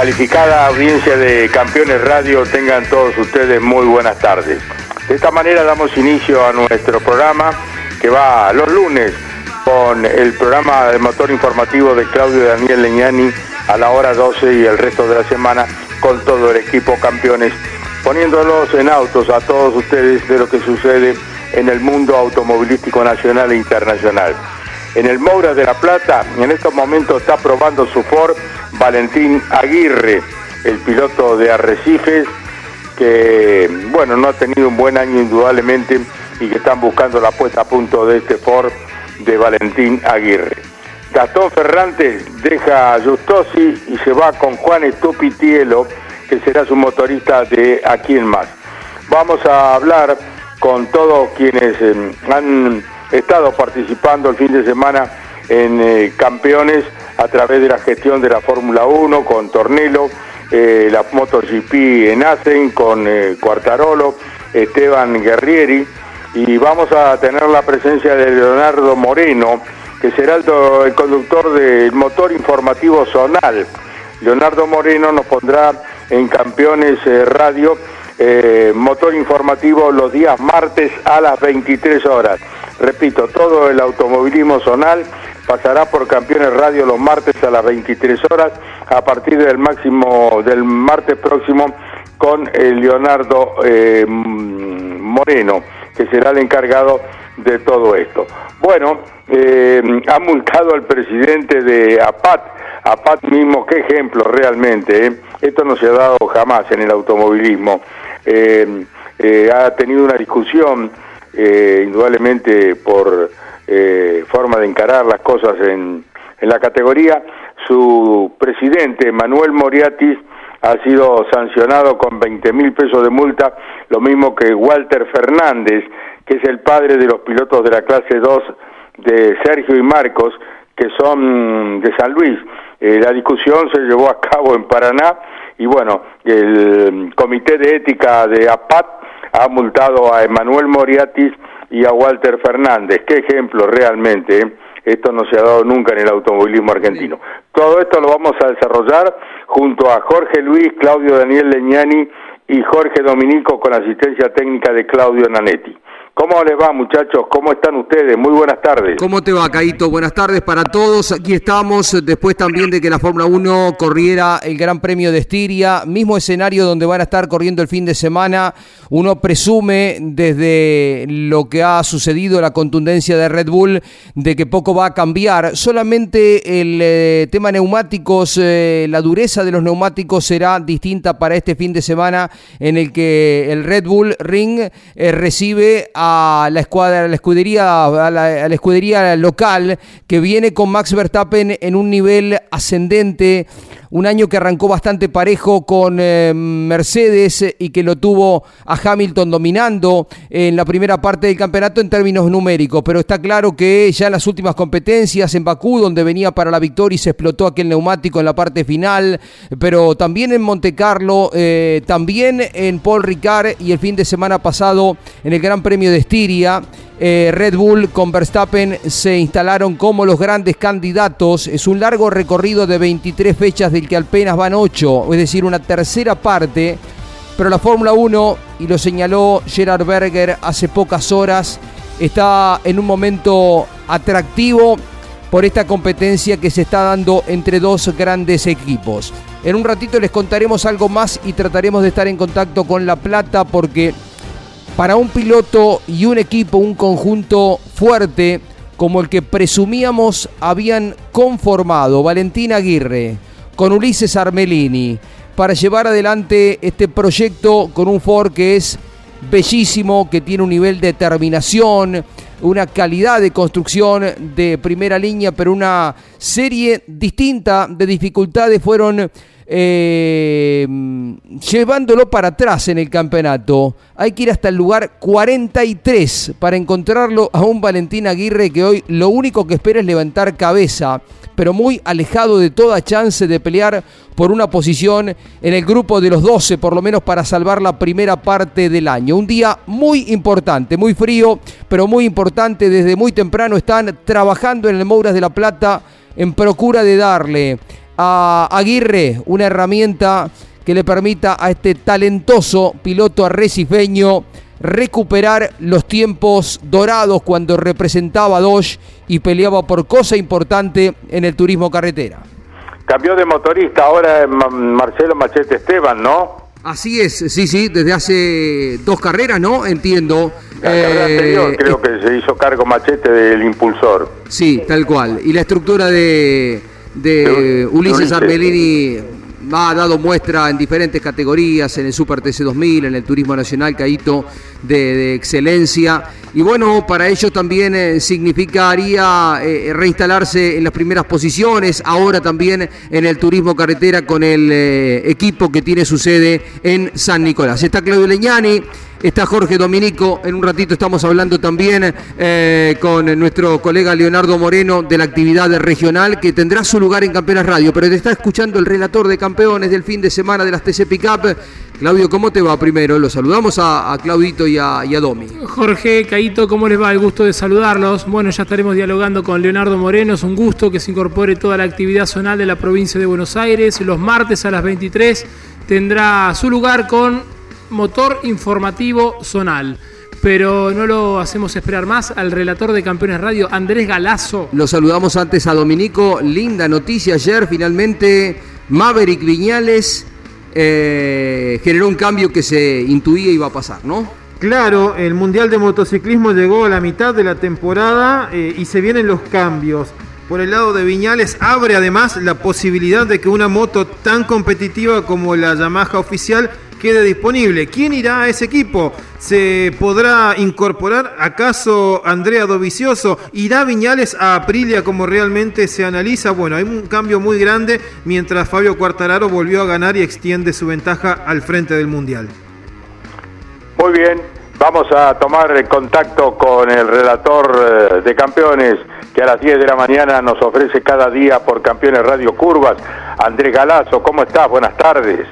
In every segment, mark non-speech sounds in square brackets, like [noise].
Calificada audiencia de Campeones Radio, tengan todos ustedes muy buenas tardes. De esta manera damos inicio a nuestro programa que va los lunes con el programa de motor informativo de Claudio Daniel Leñani a la hora 12 y el resto de la semana con todo el equipo Campeones, poniéndolos en autos a todos ustedes de lo que sucede en el mundo automovilístico nacional e internacional. En el Moura de la Plata, en estos momentos está probando su Ford Valentín Aguirre, el piloto de Arrecifes, que bueno, no ha tenido un buen año indudablemente y que están buscando la puesta a punto de este Ford de Valentín Aguirre. Gastón Ferrantes deja a Justosi y se va con Juan Estupitielo, que será su motorista de aquí en más. Vamos a hablar con todos quienes eh, han estado participando el fin de semana en eh, campeones a través de la gestión de la Fórmula 1 con Tornelo, eh, la MotoGP en Asen con eh, Cuartarolo, Esteban Guerrieri y vamos a tener la presencia de Leonardo Moreno, que será el, el conductor del motor informativo zonal. Leonardo Moreno nos pondrá en Campeones Radio motor informativo los días martes a las 23 horas. Repito, todo el automovilismo zonal pasará por Campeones Radio los martes a las 23 horas a partir del máximo del martes próximo con el Leonardo eh, Moreno, que será el encargado de todo esto. Bueno, eh, ha multado al presidente de APAT, APAT mismo, qué ejemplo realmente, eh. esto no se ha dado jamás en el automovilismo. ha tenido una discusión eh, indudablemente por eh, forma de encarar las cosas en, en la categoría. Su presidente, Manuel Moriatis, ha sido sancionado con 20 mil pesos de multa, lo mismo que Walter Fernández, que es el padre de los pilotos de la clase 2 de Sergio y Marcos, que son de San Luis. Eh, la discusión se llevó a cabo en Paraná y bueno, el Comité de Ética de APAT ha multado a Emanuel Moriatis y a Walter Fernández. Qué ejemplo realmente. ¿eh? Esto no se ha dado nunca en el automovilismo argentino. Todo esto lo vamos a desarrollar junto a Jorge Luis, Claudio Daniel Leñani y Jorge Dominico con asistencia técnica de Claudio Nanetti. ¿Cómo les va, muchachos? ¿Cómo están ustedes? Muy buenas tardes. ¿Cómo te va, Caito? Buenas tardes para todos. Aquí estamos después también de que la Fórmula 1 corriera el Gran Premio de Estiria, mismo escenario donde van a estar corriendo el fin de semana. Uno presume desde lo que ha sucedido, la contundencia de Red Bull, de que poco va a cambiar. Solamente el eh, tema neumáticos, eh, la dureza de los neumáticos será distinta para este fin de semana en el que el Red Bull Ring eh, recibe la escuadra, a la escudería, a la, escudería local que viene con Max Verstappen en un nivel ascendente. Un año que arrancó bastante parejo con eh, Mercedes y que lo tuvo a Hamilton dominando en la primera parte del campeonato en términos numéricos, pero está claro que ya en las últimas competencias en Bakú, donde venía para la victoria y se explotó aquel neumático en la parte final, pero también en Monte Carlo, eh, también en Paul Ricard y el fin de semana pasado en el Gran Premio de Estiria. Eh, Red Bull con Verstappen se instalaron como los grandes candidatos. Es un largo recorrido de 23 fechas del que apenas van 8, es decir, una tercera parte. Pero la Fórmula 1, y lo señaló Gerard Berger hace pocas horas, está en un momento atractivo por esta competencia que se está dando entre dos grandes equipos. En un ratito les contaremos algo más y trataremos de estar en contacto con La Plata porque para un piloto y un equipo, un conjunto fuerte como el que presumíamos habían conformado. Valentín Aguirre con Ulises Armelini para llevar adelante este proyecto con un Ford que es bellísimo, que tiene un nivel de terminación, una calidad de construcción de primera línea, pero una serie distinta de dificultades fueron eh, llevándolo para atrás en el campeonato. Hay que ir hasta el lugar 43 para encontrarlo a un Valentín Aguirre que hoy lo único que espera es levantar cabeza, pero muy alejado de toda chance de pelear por una posición en el grupo de los 12, por lo menos para salvar la primera parte del año. Un día muy importante, muy frío, pero muy importante. Desde muy temprano están trabajando en el Mouras de la Plata en procura de darle a Aguirre una herramienta que le permita a este talentoso piloto arrecifeño recuperar los tiempos dorados cuando representaba a Dodge y peleaba por cosa importante en el turismo carretera. Cambió de motorista ahora Marcelo Machete Esteban, ¿no? Así es, sí, sí, desde hace dos carreras, ¿no? Entiendo. La carrera anterior eh, creo que se hizo cargo Machete del impulsor. Sí, tal cual. Y la estructura de, de Ulises Arbelini ha dado muestra en diferentes categorías, en el Super TC 2000, en el Turismo Nacional, Caíto, de, excelencia. Y bueno, para ellos también eh, significaría eh, reinstalarse en las primeras posiciones, ahora también en el Turismo Carretera con el eh, equipo que tiene su sede en San Nicolás. Está Claudio Leñani. Está Jorge Dominico, en un ratito estamos hablando también eh, con nuestro colega Leonardo Moreno de la actividad regional que tendrá su lugar en Campeones Radio, pero te está escuchando el relator de campeones del fin de semana de las TC Pickup. Claudio, ¿cómo te va primero? Los saludamos a, Claudito y a, y a, Domi. Jorge, Caito, ¿cómo les va? El gusto de saludarlos. Bueno, ya estaremos dialogando con Leonardo Moreno. Es un gusto que se incorpore toda la actividad zonal de la provincia de Buenos Aires. Los martes a las 23 tendrá su lugar con motor informativo zonal. Pero no lo hacemos esperar más al relator de Campeones Radio, Andrés Galazo. Lo saludamos antes a Dominico. Linda noticia ayer, finalmente Maverick Viñales eh, generó un cambio que se intuía iba a pasar, ¿no? Claro, el Mundial de Motociclismo llegó a la mitad de la temporada eh, y se vienen los cambios. Por el lado de Viñales abre además la posibilidad de que una moto tan competitiva como la Yamaha oficial quede disponible. ¿Quién irá a ese equipo? ¿Se podrá incorporar acaso Andrea Dovicioso? ¿Irá Viñales a Aprilia como realmente se analiza? Bueno, hay un cambio muy grande mientras Fabio Cuartararo volvió a ganar y extiende su ventaja al frente del Mundial. Muy bien, vamos a tomar contacto con el relator eh, de campeones que a las 10 de la mañana nos ofrece cada día por Campeones Radio Curvas. Andrés Galazo, ¿cómo estás? Buenas tardes.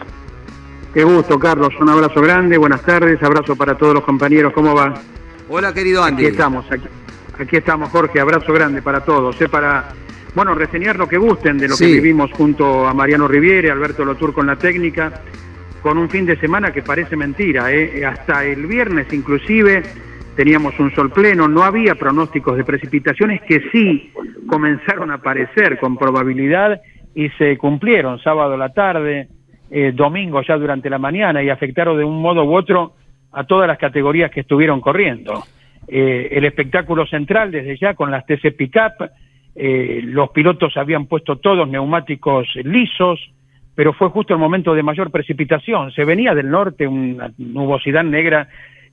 Qué gusto, Carlos. Un abrazo grande. Buenas tardes. Abrazo para todos los compañeros. ¿Cómo va? Hola, querido Andy. Aquí estamos. Aquí, estamos, Jorge. Abrazo grande para todos. ¿eh? Para, bueno, reseñar lo que gusten de lo que vivimos junto a Mariano Riviere, Alberto Lotur con la técnica, con un fin de semana que parece mentira. ¿eh? Hasta el viernes, inclusive, teníamos un sol pleno. No había pronósticos de precipitaciones que sí comenzaron a aparecer con probabilidad y se cumplieron sábado a la tarde eh, domingo ya durante la mañana y afectaron de un modo u otro a todas las categorías que estuvieron corriendo. Eh, el espectáculo central desde ya con las TC Pickup, eh, los pilotos habían puesto todos neumáticos lisos, pero fue justo el momento de mayor precipitación. Se venía del norte una nubosidad negra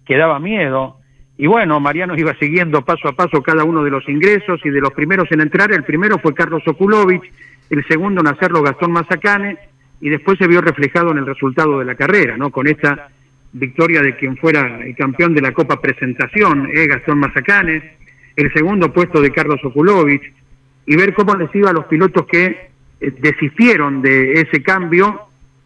que daba miedo Y bueno, Mariano iba siguiendo paso a paso cada uno de los ingresos y de los primeros en entrar, el primero fue Carlos Okulovich, el segundo en hacerlo Gastón Mazacane, y después se vio reflejado en el resultado de la carrera, ¿no? Con esta victoria de quien fuera el campeón de la Copa Presentación, eh, Gastón Mazacane, el segundo puesto de Carlos Okulovich, y ver cómo les iba a los pilotos que eh, desistieron de ese cambio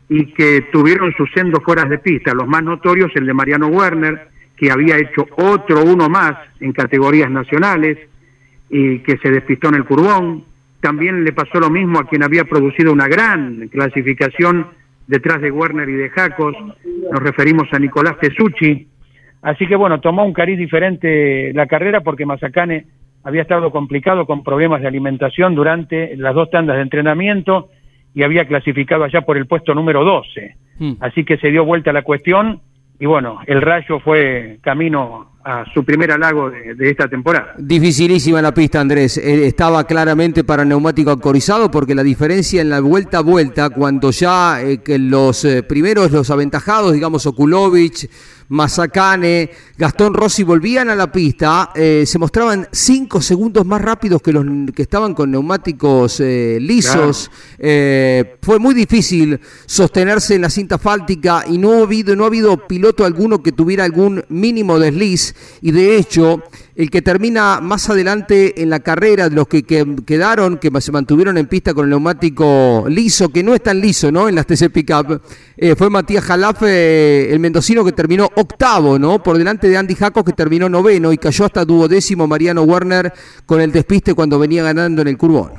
y que tuvieron sus sendos fueras de pista. Los más notorios, el de Mariano Werner, que había hecho otro uno más en categorías nacionales y que se despistó en el curbón. También le pasó lo mismo a quien había producido una gran clasificación detrás de Werner y de Jacos. Nos referimos a Nicolás Tesucci. Así que bueno, tomó un cariz diferente la carrera porque Mazacane había estado complicado con problemas de alimentación durante las dos tandas de entrenamiento y había clasificado allá por el puesto número 12. Hmm. Así que se dio vuelta la cuestión y bueno, el Rayo fue camino a su primer halago de, esta temporada. Dificilísima la pista, Andrés. Eh, estaba claramente para neumático ancorizado porque la diferencia en la vuelta a vuelta, cuando ya eh, que los eh, primeros, los aventajados, digamos, Okulovich, Mazacane, Gastón Rossi volvían a la pista, eh, se mostraban cinco segundos más rápidos que los que estaban con neumáticos eh, lisos. Eh, fue muy difícil sostenerse en la cinta fáltica y no ha habido, no ha habido piloto alguno que tuviera algún mínimo desliz y de hecho el que termina más adelante en la carrera, los que, quedaron, que se mantuvieron en pista con el neumático liso, que no es tan liso, ¿no? En las TC Pickup, eh, fue Matías Jalaf, eh, el mendocino que terminó octavo, ¿no? Por delante de Andy Jacos, que terminó noveno, y cayó hasta duodécimo Mariano Werner con el despiste cuando venía ganando en el curbón.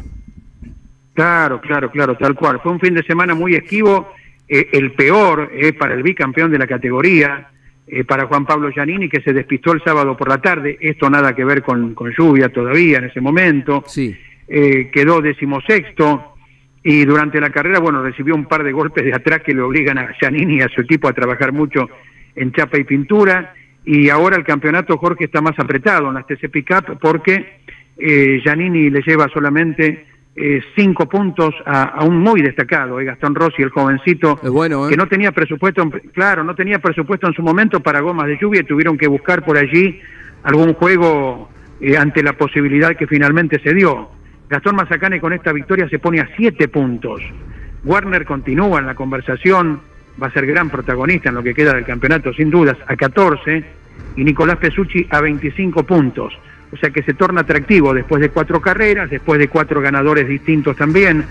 Claro, claro, claro, tal cual. Fue un fin de semana muy esquivo, eh, el peor para el bicampeón de la categoría eh, para Juan Pablo Giannini, que se despistó el sábado por la tarde. Esto nada que ver con, lluvia todavía en ese momento. Sí. Eh, quedó decimosexto y durante la carrera, bueno, recibió un par de golpes de atrás que le obligan a Giannini y a su equipo a trabajar mucho en chapa y pintura. Y ahora el campeonato, Jorge, está más apretado en las TC Pickup porque eh, Giannini le lleva solamente eh, cinco puntos a, un muy destacado, eh, Gastón Rossi, el jovencito, bueno, que no tenía presupuesto, claro, no tenía presupuesto en su momento para gomas de lluvia y tuvieron que buscar por allí algún juego eh, ante la posibilidad que finalmente se dio. Gastón Mazacane con esta victoria se pone a siete puntos. Warner continúa en la conversación, va a ser gran protagonista en lo que queda del campeonato, sin dudas, a 14, y Nicolás Pesucci a 25 puntos o sea que se torna atractivo después de cuatro carreras, después de cuatro ganadores distintos también.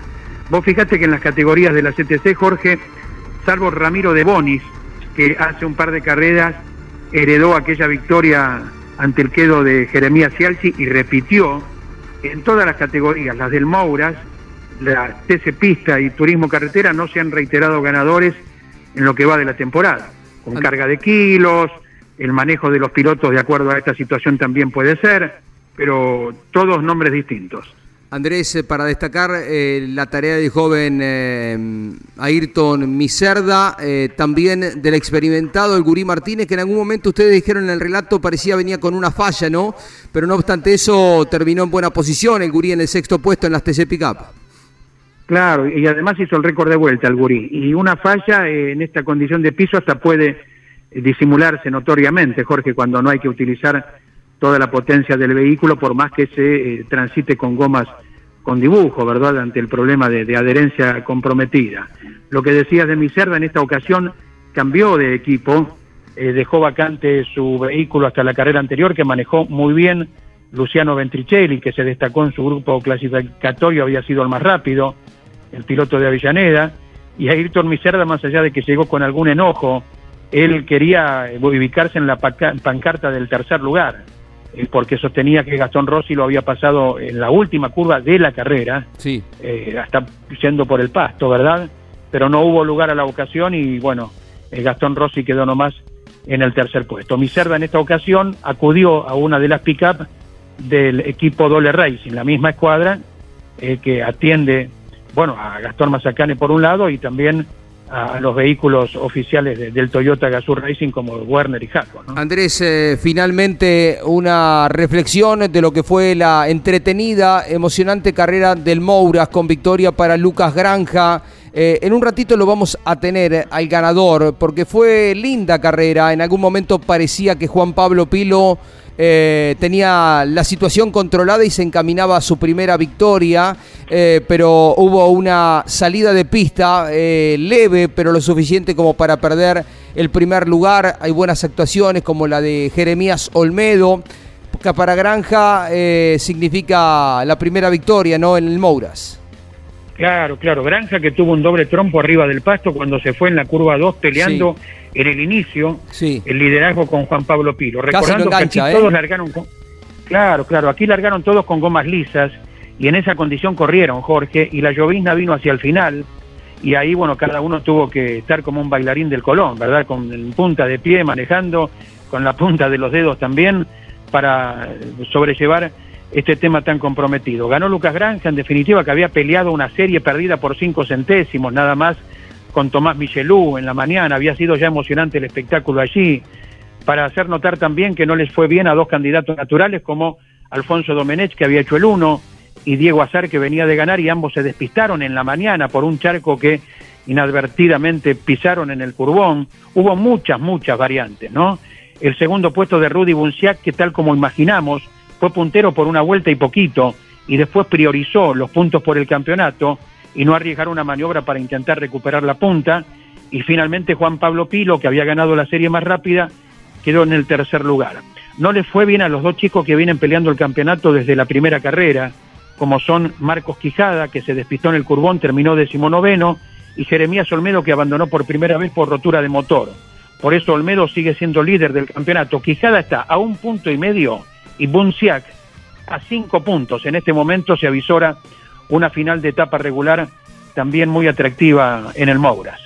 Vos fijate que en las categorías de la CTC, Jorge, salvo Ramiro de Bonis, que hace un par de carreras heredó aquella victoria ante el quedo de Jeremías Cialci y repitió en todas las categorías, las del Mouras, la TC Pista y Turismo Carretera, no se han reiterado ganadores en lo que va de la temporada, con carga de kilos, el manejo de los pilotos de acuerdo a esta situación también puede ser, pero todos nombres distintos. Andrés, eh, para destacar eh, la tarea del joven eh, Ayrton Miserda, también del experimentado el Gurí Martínez, que en algún momento ustedes dijeron en el relato parecía venía con una falla, ¿no? Pero no obstante eso terminó en buena posición el Gurí en el sexto puesto en las TC Pickup. Claro, y además hizo el récord de vuelta el Gurí. Y una falla en esta condición de piso hasta puede disimularse notoriamente, Jorge, cuando no hay que utilizar toda la potencia del vehículo, por más que se eh, transite con gomas con dibujo, ¿verdad?, ante el problema de, adherencia comprometida. Lo que decías de Miserva, en esta ocasión cambió de equipo, eh, dejó vacante su vehículo hasta la carrera anterior, que manejó muy bien Luciano Ventricelli, que se destacó en su grupo clasificatorio, había sido el más rápido, el piloto de Avellaneda, y Ayrton Miserva, más allá de que llegó con algún enojo él quería ubicarse en la pancarta del tercer lugar, eh, porque sostenía que Gastón Rossi lo había pasado en la última curva de la carrera, sí. Eh, hasta yendo por el pasto, ¿verdad? Pero no hubo lugar a la ocasión y bueno, eh, Gastón Rossi quedó nomás en el tercer puesto. Miserva en esta ocasión acudió a una de las pick-up del equipo Dole Racing, la misma escuadra que atiende, bueno, a Gastón Mazacane por un lado y también a, los vehículos oficiales del Toyota Gazoo Racing como Werner y Jaco. Andrés, eh, finalmente una reflexión de lo que fue la entretenida, emocionante carrera del Mouras con victoria para Lucas Granja. Eh, en un ratito lo vamos a tener al ganador, porque fue linda carrera. En algún momento parecía que Juan Pablo Pilo eh, tenía la situación controlada y se encaminaba a su primera victoria, eh, pero hubo una salida de pista leve, pero lo suficiente como para perder el primer lugar. Hay buenas actuaciones como la de Jeremías Olmedo. Que para Granja significa la primera victoria ¿no? en el Mouras. Claro, claro. Granja que tuvo un doble trompo arriba del pasto cuando se fue en la curva 2 peleando en el inicio el liderazgo con Juan Pablo Pilo. Recordando que aquí ¿eh? todos largaron con... Claro, claro. Aquí largaron todos con gomas lisas y en esa condición corrieron, Jorge, y la llovizna vino hacia el final y ahí, bueno, cada uno tuvo que estar como un bailarín del Colón, ¿verdad? Con punta de pie manejando, con la punta de los dedos también para sobrellevar este tema tan comprometido. Ganó Lucas Granja, en definitiva, que había peleado una serie perdida por cinco centésimos, nada más con Tomás Michelú en la mañana. Había sido ya emocionante el espectáculo allí, para hacer notar también que no les fue bien a dos candidatos naturales como Alfonso Domenech, que había hecho el uno, y Diego Azar, que venía de ganar, y ambos se despistaron en la mañana por un charco que inadvertidamente pisaron en el curbón. Hubo muchas, muchas variantes, ¿no? El segundo puesto de Rudy Bunciac, que tal como imaginamos, fue puntero por una vuelta y poquito y después priorizó los puntos por el campeonato y no arriesgar una maniobra para intentar recuperar la punta. Y finalmente Juan Pablo Pilo, que había ganado la serie más rápida, quedó en el tercer lugar. No le fue bien a los dos chicos que vienen peleando el campeonato desde la primera carrera, como son Marcos Quijada, que se despistó en el curbón, terminó decimonoveno, y Jeremías Olmedo, que abandonó por primera vez por rotura de motor. Por eso Olmedo sigue siendo líder del campeonato. Quijada está a un punto y medio y Bunciac a cinco puntos. En este momento se avisora una final de etapa regular también muy atractiva en el Mouras.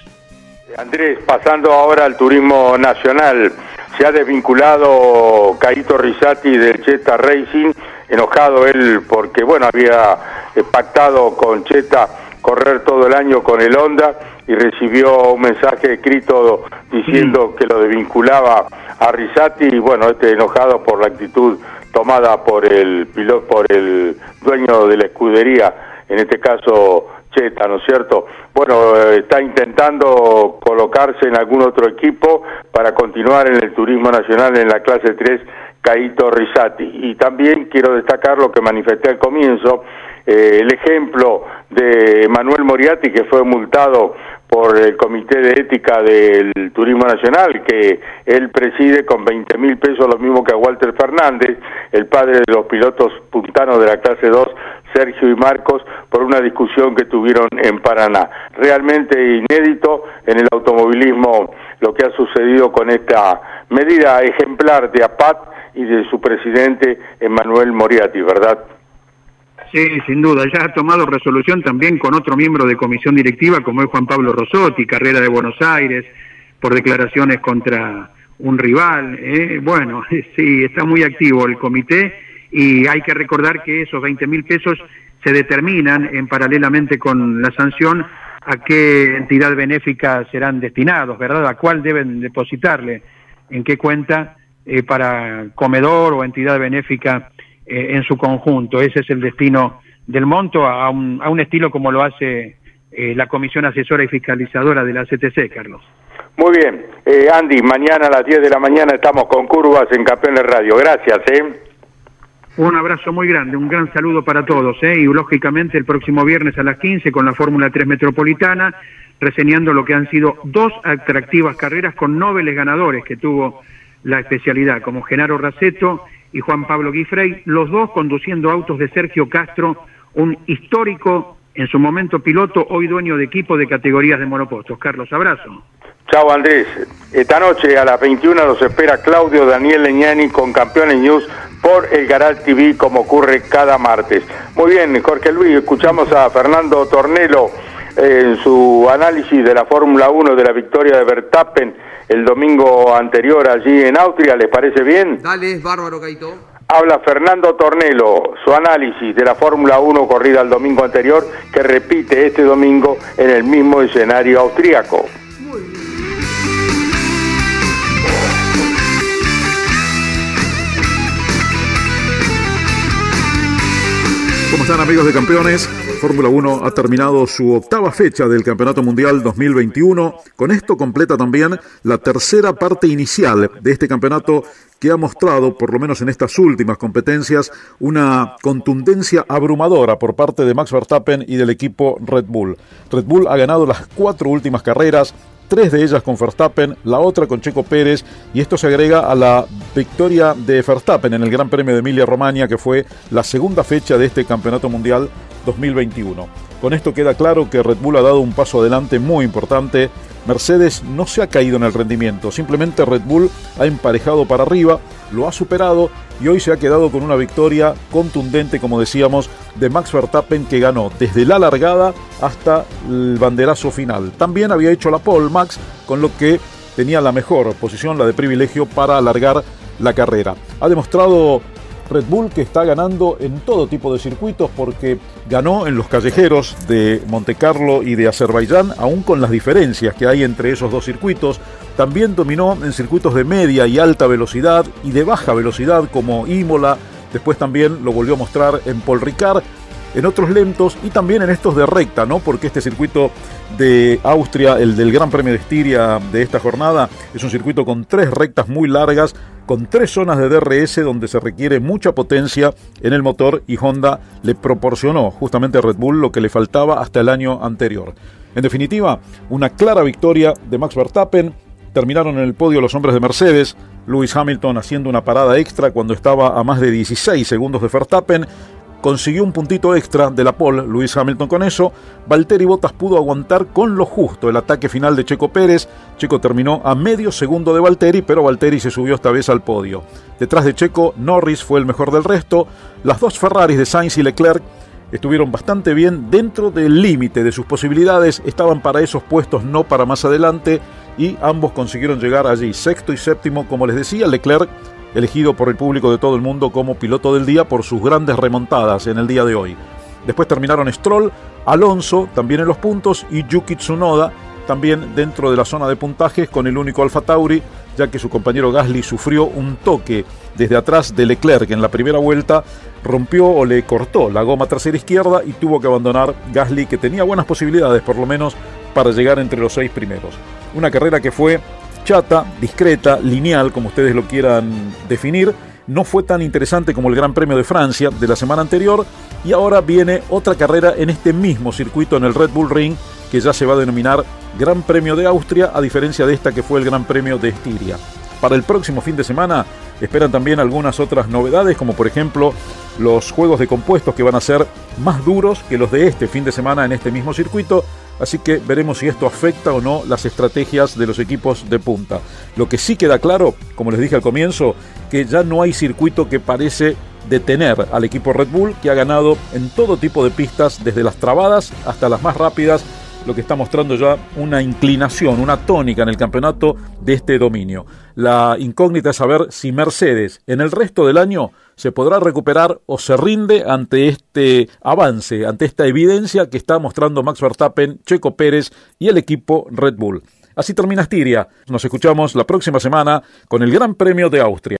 Andrés, pasando ahora al turismo nacional, se ha desvinculado Caito Risati del Cheta Racing, enojado él porque, bueno, había eh, pactado con Cheta correr todo el año con el Honda y recibió un mensaje escrito diciendo que lo desvinculaba a Risati y bueno, este enojado por la actitud tomada por el piloto, por el dueño de la escudería, en este caso Cheta, ¿no es cierto? Bueno, eh, está intentando colocarse en algún otro equipo para continuar en el turismo nacional en la clase 3, Caito Risati. Y también quiero destacar lo que manifesté al comienzo, eh, el ejemplo de Manuel Moriati, que fue multado por el Comité de Ética del Turismo Nacional, que él preside con 20 mil pesos, lo mismo que a Walter Fernández, el padre de los pilotos puntanos de la clase 2, Sergio y Marcos, por una discusión que tuvieron en Paraná. Realmente inédito en el automovilismo lo que ha sucedido con esta medida ejemplar de APAT y de su presidente Emanuel Moriati, ¿verdad? Sí, sin duda. Ya ha tomado resolución también con otro miembro de comisión directiva, como es Juan Pablo Rosotti, carrera de Buenos Aires, por declaraciones contra un rival. ¿eh? Bueno, [laughs] sí, está muy activo el comité y hay que recordar que esos 20 mil pesos se determinan en paralelamente con la sanción a qué entidad benéfica serán destinados, ¿verdad? A cuál deben depositarle, en qué cuenta eh, para comedor o entidad benéfica eh, en su conjunto. Ese es el destino del monto a un, a un estilo como lo hace eh, la Comisión Asesora y Fiscalizadora de la CTC, Carlos. Muy bien. Eh, Andy, mañana a las 10 de la mañana estamos con Curvas en Campeones Radio. Gracias. ¿eh? Un abrazo muy grande, un gran saludo para todos. ¿eh? Y lógicamente el próximo viernes a las 15 con la Fórmula 3 Metropolitana, reseñando lo que han sido dos atractivas carreras con nobles ganadores que tuvo la especialidad, como Genaro Raceto y Juan Pablo Guifrey, los dos conduciendo autos de Sergio Castro, un histórico, en su momento piloto, hoy dueño de equipo de categorías de monopostos. Carlos, abrazo. Chao Andrés. Esta noche a las 21 nos espera Claudio Daniel Leñani con Campeones News por el Garal TV como ocurre cada martes. Muy bien, Jorge Luis, escuchamos a Fernando Tornelo en su análisis de la Fórmula 1 de la victoria de Verstappen el domingo anterior allí en Austria, ¿les parece bien? Dale, bárbaro, Caito. Habla Fernando Tornelo, su análisis de la Fórmula 1 corrida el domingo anterior, que repite este domingo en el mismo escenario austríaco. ¿Cómo están amigos de campeones? Fórmula 1 ha terminado su octava fecha del Campeonato Mundial 2021. Con esto completa también la tercera parte inicial de este campeonato que ha mostrado, por lo menos en estas últimas competencias, una contundencia abrumadora por parte de Max Verstappen y del equipo Red Bull. Red Bull ha ganado las cuatro últimas carreras, tres de ellas con Verstappen, la otra con Checo Pérez, y esto se agrega a la victoria de Verstappen en el Gran Premio de Emilia-Romagna, que fue la segunda fecha de este Campeonato Mundial 2021. Con esto queda claro que Red Bull ha dado un paso adelante muy importante. Mercedes no se ha caído en el rendimiento, simplemente Red Bull ha emparejado para arriba, lo ha superado y hoy se ha quedado con una victoria contundente, como decíamos, de Max Verstappen que ganó desde la largada hasta el banderazo final. También había hecho la pole Max, con lo que tenía la mejor posición, la de privilegio, para alargar la carrera. Ha demostrado Red Bull que está ganando en todo tipo de circuitos porque ganó en los callejeros de Monte Carlo y de Azerbaiyán, aún con las diferencias que hay entre esos dos circuitos. También dominó en circuitos de media y alta velocidad y de baja velocidad como Imola. Después también lo volvió a mostrar en Paul Ricard en otros lentos y también en estos de recta, ¿no? Porque este circuito de Austria, el del Gran Premio de Estiria de esta jornada, es un circuito con tres rectas muy largas, con tres zonas de DRS donde se requiere mucha potencia en el motor y Honda le proporcionó justamente a Red Bull lo que le faltaba hasta el año anterior. En definitiva, una clara victoria de Max Verstappen. Terminaron en el podio los hombres de Mercedes, Lewis Hamilton haciendo una parada extra cuando estaba a más de 16 segundos de Verstappen consiguió un puntito extra de la pole, Luis Hamilton con eso, Valtteri Bottas pudo aguantar con lo justo el ataque final de Checo Pérez, Checo terminó a medio segundo de Valtteri, pero Valtteri se subió esta vez al podio. Detrás de Checo, Norris fue el mejor del resto, las dos Ferraris de Sainz y Leclerc estuvieron bastante bien dentro del límite de sus posibilidades, estaban para esos puestos, no para más adelante, y ambos consiguieron llegar allí, sexto y séptimo, como les decía, Leclerc elegido por el público de todo el mundo como piloto del día por sus grandes remontadas en el día de hoy. Después terminaron Stroll, Alonso también en los puntos y Yuki Tsunoda también dentro de la zona de puntajes con el único Alfa Tauri, ya que su compañero Gasly sufrió un toque desde atrás de Leclerc en la primera vuelta, rompió o le cortó la goma trasera izquierda y tuvo que abandonar Gasly, que tenía buenas posibilidades por lo menos para llegar entre los seis primeros. Una carrera que fue chata, discreta, lineal, como ustedes lo quieran definir. No fue tan interesante como el Gran Premio de Francia de la semana anterior y ahora viene otra carrera en este mismo circuito en el Red Bull Ring que ya se va a denominar Gran Premio de Austria a diferencia de esta que fue el Gran Premio de Estiria. Para el próximo fin de semana esperan también algunas otras novedades como por ejemplo los juegos de compuestos que van a ser más duros que los de este fin de semana en este mismo circuito Así que veremos si esto afecta o no las estrategias de los equipos de punta. Lo que sí queda claro, como les dije al comienzo, que ya no hay circuito que parece detener al equipo Red Bull, que ha ganado en todo tipo de pistas, desde las trabadas hasta las más rápidas, lo que está mostrando ya una inclinación, una tónica en el campeonato de este dominio. La incógnita es saber si Mercedes en el resto del año se podrá recuperar o se rinde ante este avance, ante esta evidencia que está mostrando Max Verstappen, Checo Pérez y el equipo Red Bull. Así termina Estiria. Nos escuchamos la próxima semana con el Gran Premio de Austria.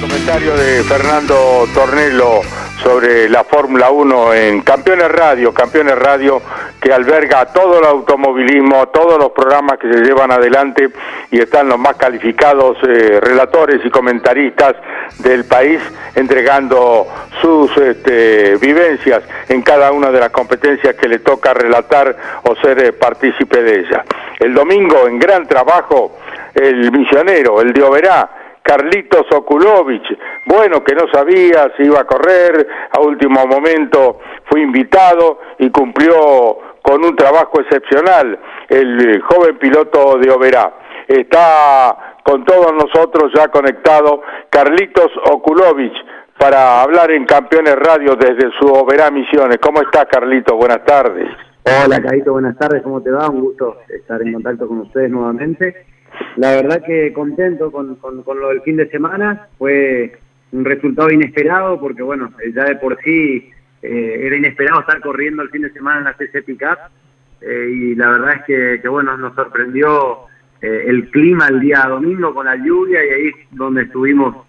comentario de Fernando Tornello sobre la Fórmula 1 en Campeones Radio, Campeones Radio que alberga todo el automovilismo, todos los programas que se llevan adelante y están los más calificados eh, relatores y comentaristas del país entregando sus este, vivencias en cada una de las competencias que le toca relatar o ser eh, partícipe de ella. El domingo en gran trabajo el misionero, el de Oberá, Carlitos Okulovich, bueno que no sabía si iba a correr, a último momento fue invitado y cumplió con un trabajo excepcional el joven piloto de Oberá. Está con todos nosotros ya conectado Carlitos Okulovich para hablar en Campeones Radio desde su Oberá Misiones. ¿Cómo está Carlitos? Buenas tardes. Hola Carlitos, buenas tardes, ¿cómo te va? Un gusto estar en contacto con ustedes nuevamente la verdad que contento con, con, lo del fin de semana. Fue un resultado inesperado porque, bueno, ya de por sí eh, era inesperado estar corriendo el fin de semana en la CC Pickup. Eh, y la verdad es que, bueno, nos sorprendió eh, el clima el día domingo con la lluvia y ahí donde estuvimos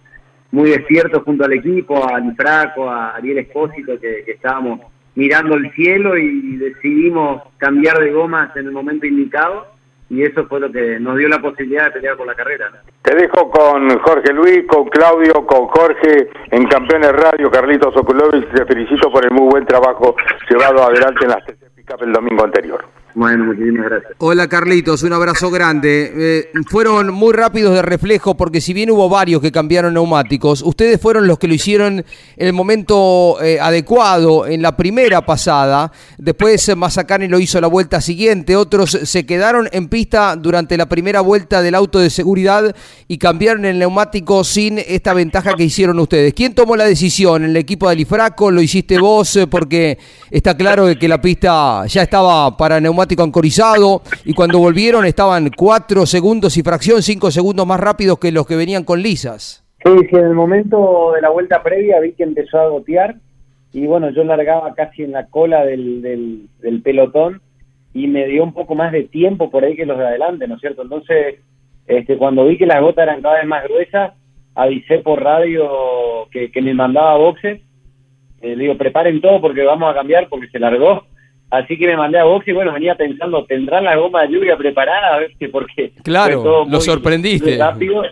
muy despiertos junto al equipo, a Nifraco, a Ariel Espósito, que estábamos mirando el cielo y decidimos cambiar de gomas en el momento indicado y eso fue lo que nos dio la posibilidad de pelear por la carrera. Te dejo con Jorge Luis, con Claudio, con Jorge en Campeones Radio, Carlitos Okulovic, te felicito por el muy buen trabajo llevado adelante en las TC Pickup el domingo anterior. Bueno, muchísimas gracias. Hola Carlitos, un abrazo grande. Eh, fueron muy rápidos de reflejo porque si bien hubo varios que cambiaron neumáticos, ustedes fueron los que lo hicieron en el momento eh, adecuado, en la primera pasada. Después Mazacane lo hizo la vuelta siguiente, otros se quedaron en pista durante la primera vuelta del auto de seguridad y cambiaron el neumático sin esta ventaja que hicieron ustedes. ¿Quién tomó la decisión? ¿El equipo de Alifraco? ¿Lo hiciste vos? Porque está claro que la pista ya estaba para neumáticos ancorizado y cuando volvieron estaban cuatro segundos y fracción, cinco segundos más rápidos que los que venían con lisas. Sí, en el momento de la vuelta previa vi que empezó a gotear y bueno, yo largaba casi en la cola del, del, pelotón y me dio un poco más de tiempo por ahí que los de adelante, ¿no es cierto? Entonces, este, cuando vi que las gotas eran cada vez más gruesas, avisé por radio que, me mandaba boxes. Eh, digo, preparen todo porque vamos a cambiar porque se largó. Así que me mandé a box y bueno, venía pensando, ¿tendrán la goma de lluvia preparada? A ver si porque claro, lo sorprendiste. rápido.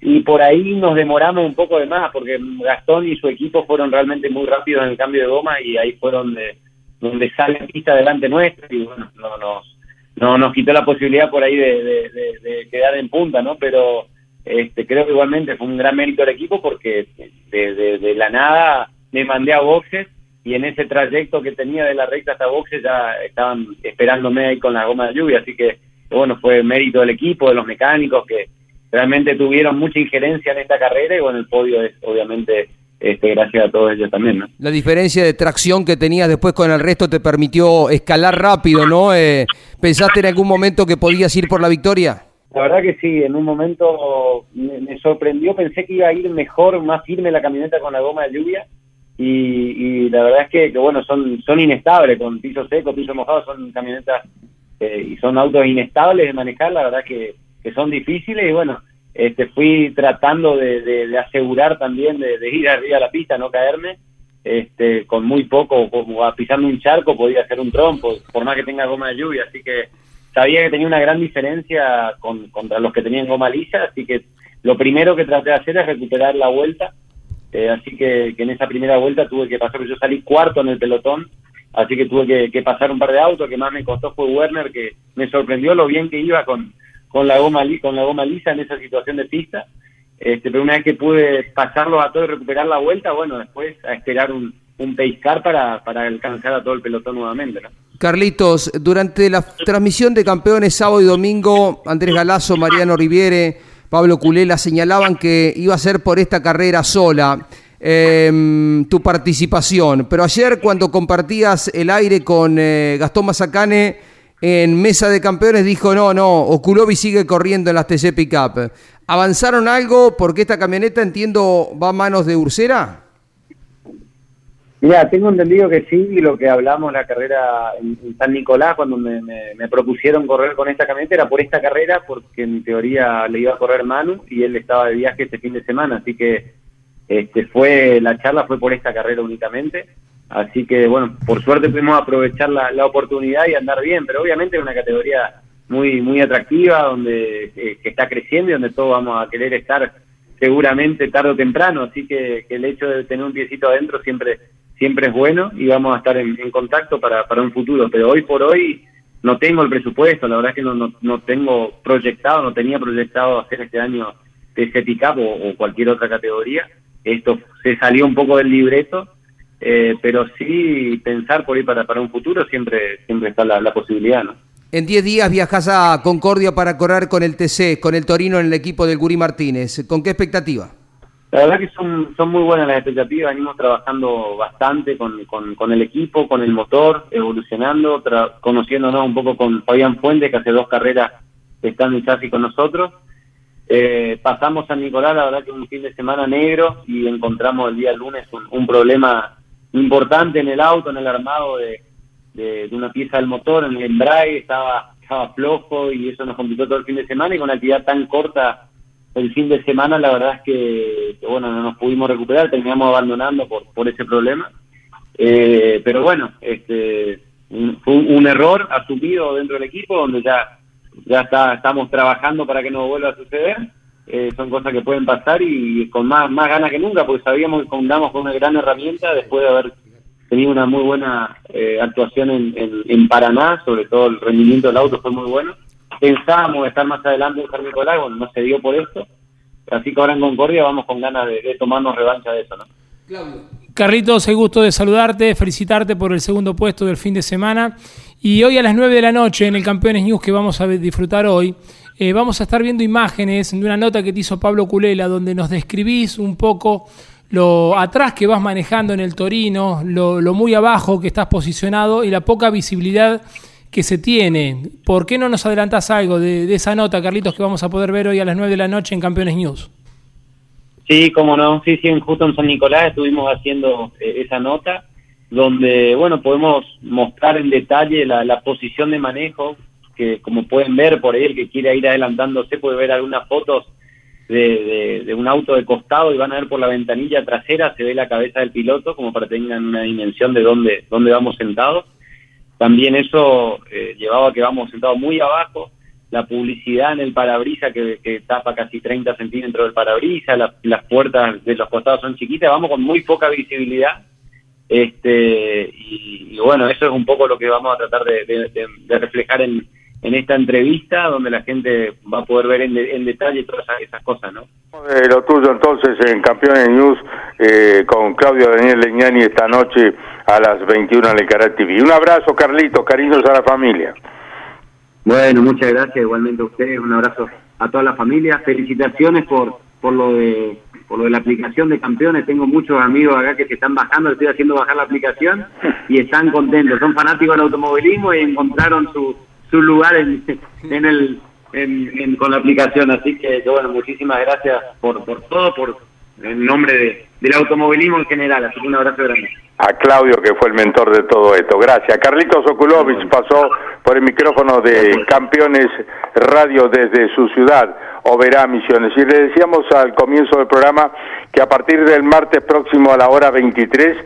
Y por ahí nos demoramos un poco de más, porque Gastón y su equipo fueron realmente muy rápidos en el cambio de goma y ahí fueron de, donde sale pista delante nuestro y bueno, no nos, no, nos quitó la posibilidad por ahí de, de, quedar en punta, ¿no? Pero este, creo que igualmente fue un gran mérito del equipo porque de, la nada me mandé a boxes y en ese trayecto que tenía de la recta hasta boxe ya estaban esperándome ahí con la goma de lluvia, así que bueno, fue mérito del equipo, de los mecánicos que realmente tuvieron mucha injerencia en esta carrera y bueno, el podio es obviamente este, gracias a todos ellos también. ¿no? La diferencia de tracción que tenías después con el resto te permitió escalar rápido, ¿no? Eh, ¿Pensaste en algún momento que podías ir por la victoria? La verdad que sí, en un momento me, me sorprendió, pensé que iba a ir mejor, más firme la camioneta con la goma de lluvia y, la verdad es que, bueno, son, son inestables, con piso seco, piso mojado, son camionetas eh, y son autos inestables de manejar, la verdad que, que son difíciles y bueno, este fui tratando de, de, asegurar también de, ir arriba a la pista, no caerme, este con muy poco, como pisando un charco podía hacer un trompo, por más que tenga goma de lluvia, así que sabía que tenía una gran diferencia con, contra los que tenían goma lisa, así que lo primero que traté de hacer es recuperar la vuelta eh, así que, en esa primera vuelta tuve que pasar, yo salí cuarto en el pelotón, así que tuve que, pasar un par de autos, que más me costó fue Werner, que me sorprendió lo bien que iba con, con, la, goma, con la goma lisa en esa situación de pista. Este, pero una vez que pude pasarlos a todos y recuperar la vuelta, bueno, después a esperar un, un pace car para, para alcanzar a todo el pelotón nuevamente. Carlitos, durante la transmisión de campeones sábado y domingo, Andrés Galazo, Mariano Riviere, Pablo Culela señalaban que iba a ser por esta carrera sola em, tu participación, pero ayer cuando compartías el aire con eh, Gastón Mazacane en Mesa de Campeones dijo no, no, Oculovi sigue corriendo en las TC Pickup. ¿Avanzaron algo porque esta camioneta entiendo va a manos de Ursera? Mira, tengo entendido que sí, y lo que hablamos la carrera en, San Nicolás, cuando me, propusieron correr con esta camioneta, era por esta carrera, porque en teoría le iba a correr Manu y él estaba de viaje este fin de semana, así que este fue la charla fue por esta carrera únicamente. Así que, bueno, por suerte pudimos aprovechar la, oportunidad y andar bien, pero obviamente es una categoría muy muy atractiva, donde eh, que está creciendo y donde todos vamos a querer estar seguramente tarde o temprano, así que, que el hecho de tener un piecito adentro siempre siempre es bueno y vamos a estar en, contacto para, para un futuro. Pero hoy por hoy no tengo el presupuesto, la verdad es que no, no, no tengo proyectado, no tenía proyectado hacer este año TC Pickup o, o cualquier otra categoría. Esto se salió un poco del libreto, eh, pero sí pensar por ahí para, para un futuro siempre, siempre está la, la posibilidad, ¿no? En 10 días viajas a Concordia para correr con el TC, con el Torino en el equipo del Guri Martínez. ¿Con qué expectativa? La verdad que son, son muy buenas las expectativas, venimos trabajando bastante con, con, el equipo, con el motor, evolucionando, conociéndonos un poco con Fabián Fuentes, que hace dos carreras estando en chasis con nosotros. Eh, pasamos a Nicolás, la verdad que un fin de semana negro y encontramos el día lunes un, problema importante en el auto, en el armado de, de, una pieza del motor, en el embrague, estaba, estaba flojo y eso nos complicó todo el fin de semana y con una actividad tan corta el fin de semana la verdad es que, bueno, no nos pudimos recuperar, terminamos abandonando por, por ese problema. Eh, pero bueno, este, fue un, error asumido dentro del equipo donde ya, ya está, estamos trabajando para que no vuelva a suceder. Eh, son cosas que pueden pasar y con más, más ganas que nunca, porque sabíamos que contamos con una gran herramienta después de haber tenido una muy buena eh, actuación en, en, Paraná, sobre todo el rendimiento del auto fue muy bueno. Pensábamos estar más adelante en San Nicolás, bueno, no se dio por esto. Así que ahora en Concordia vamos con ganas de, de tomarnos revancha de eso, ¿no? Carlitos, el gusto de saludarte, felicitarte por el segundo puesto del fin de semana. Y hoy a las 9 de la noche en el Campeones News que vamos a disfrutar hoy, eh, vamos a estar viendo imágenes de una nota que te hizo Pablo Culela, donde nos describís un poco lo atrás que vas manejando en el Torino, lo, muy abajo que estás posicionado y la poca visibilidad que se tiene. ¿Por qué no nos adelantas algo de, esa nota, Carlitos, que vamos a poder ver hoy a las 9 de la noche en Campeones News? Sí, cómo no, sí, sí, justo en San Nicolás estuvimos haciendo eh, esa nota donde, bueno, podemos mostrar en detalle la, posición de manejo, que como pueden ver por ahí, el que quiera ir adelantándose puede ver algunas fotos de, de, un auto de costado y van a ver por la ventanilla trasera, se ve la cabeza del piloto, como para que tengan una dimensión de dónde, dónde vamos sentados. También eso eh, llevaba a que vamos sentados muy abajo, la publicidad en el parabrisa que, tapa casi 30 centímetros del parabrisa, las puertas de los costados son chiquitas, vamos con muy poca visibilidad. Este, y, bueno, eso es un poco lo que vamos a tratar de, reflejar en, en, esta entrevista, donde la gente va a poder ver en, detalle todas esas, cosas, ¿no? lo tuyo entonces en Campeones News eh, con Claudio Daniel Leñani esta noche a las 21 en el Canal TV. Un abrazo, Carlitos, cariños a la familia. Bueno, muchas gracias, igualmente a ustedes, un abrazo a toda la familia, felicitaciones por, por lo de por lo de la aplicación de campeones, tengo muchos amigos acá que se están bajando, estoy haciendo bajar la aplicación y están contentos, son fanáticos del automovilismo y encontraron su, su lugar en, en el en, con la aplicación, así que bueno, muchísimas gracias por, por todo, por en nombre de, del automovilismo en general, así que un abrazo grande. A Claudio, que fue el mentor de todo esto. Gracias. Carlitos Okulovich pasó por el micrófono de Campeones Radio desde su ciudad, Oberá Misiones. Y le decíamos al comienzo del programa que a partir del martes próximo a la hora 23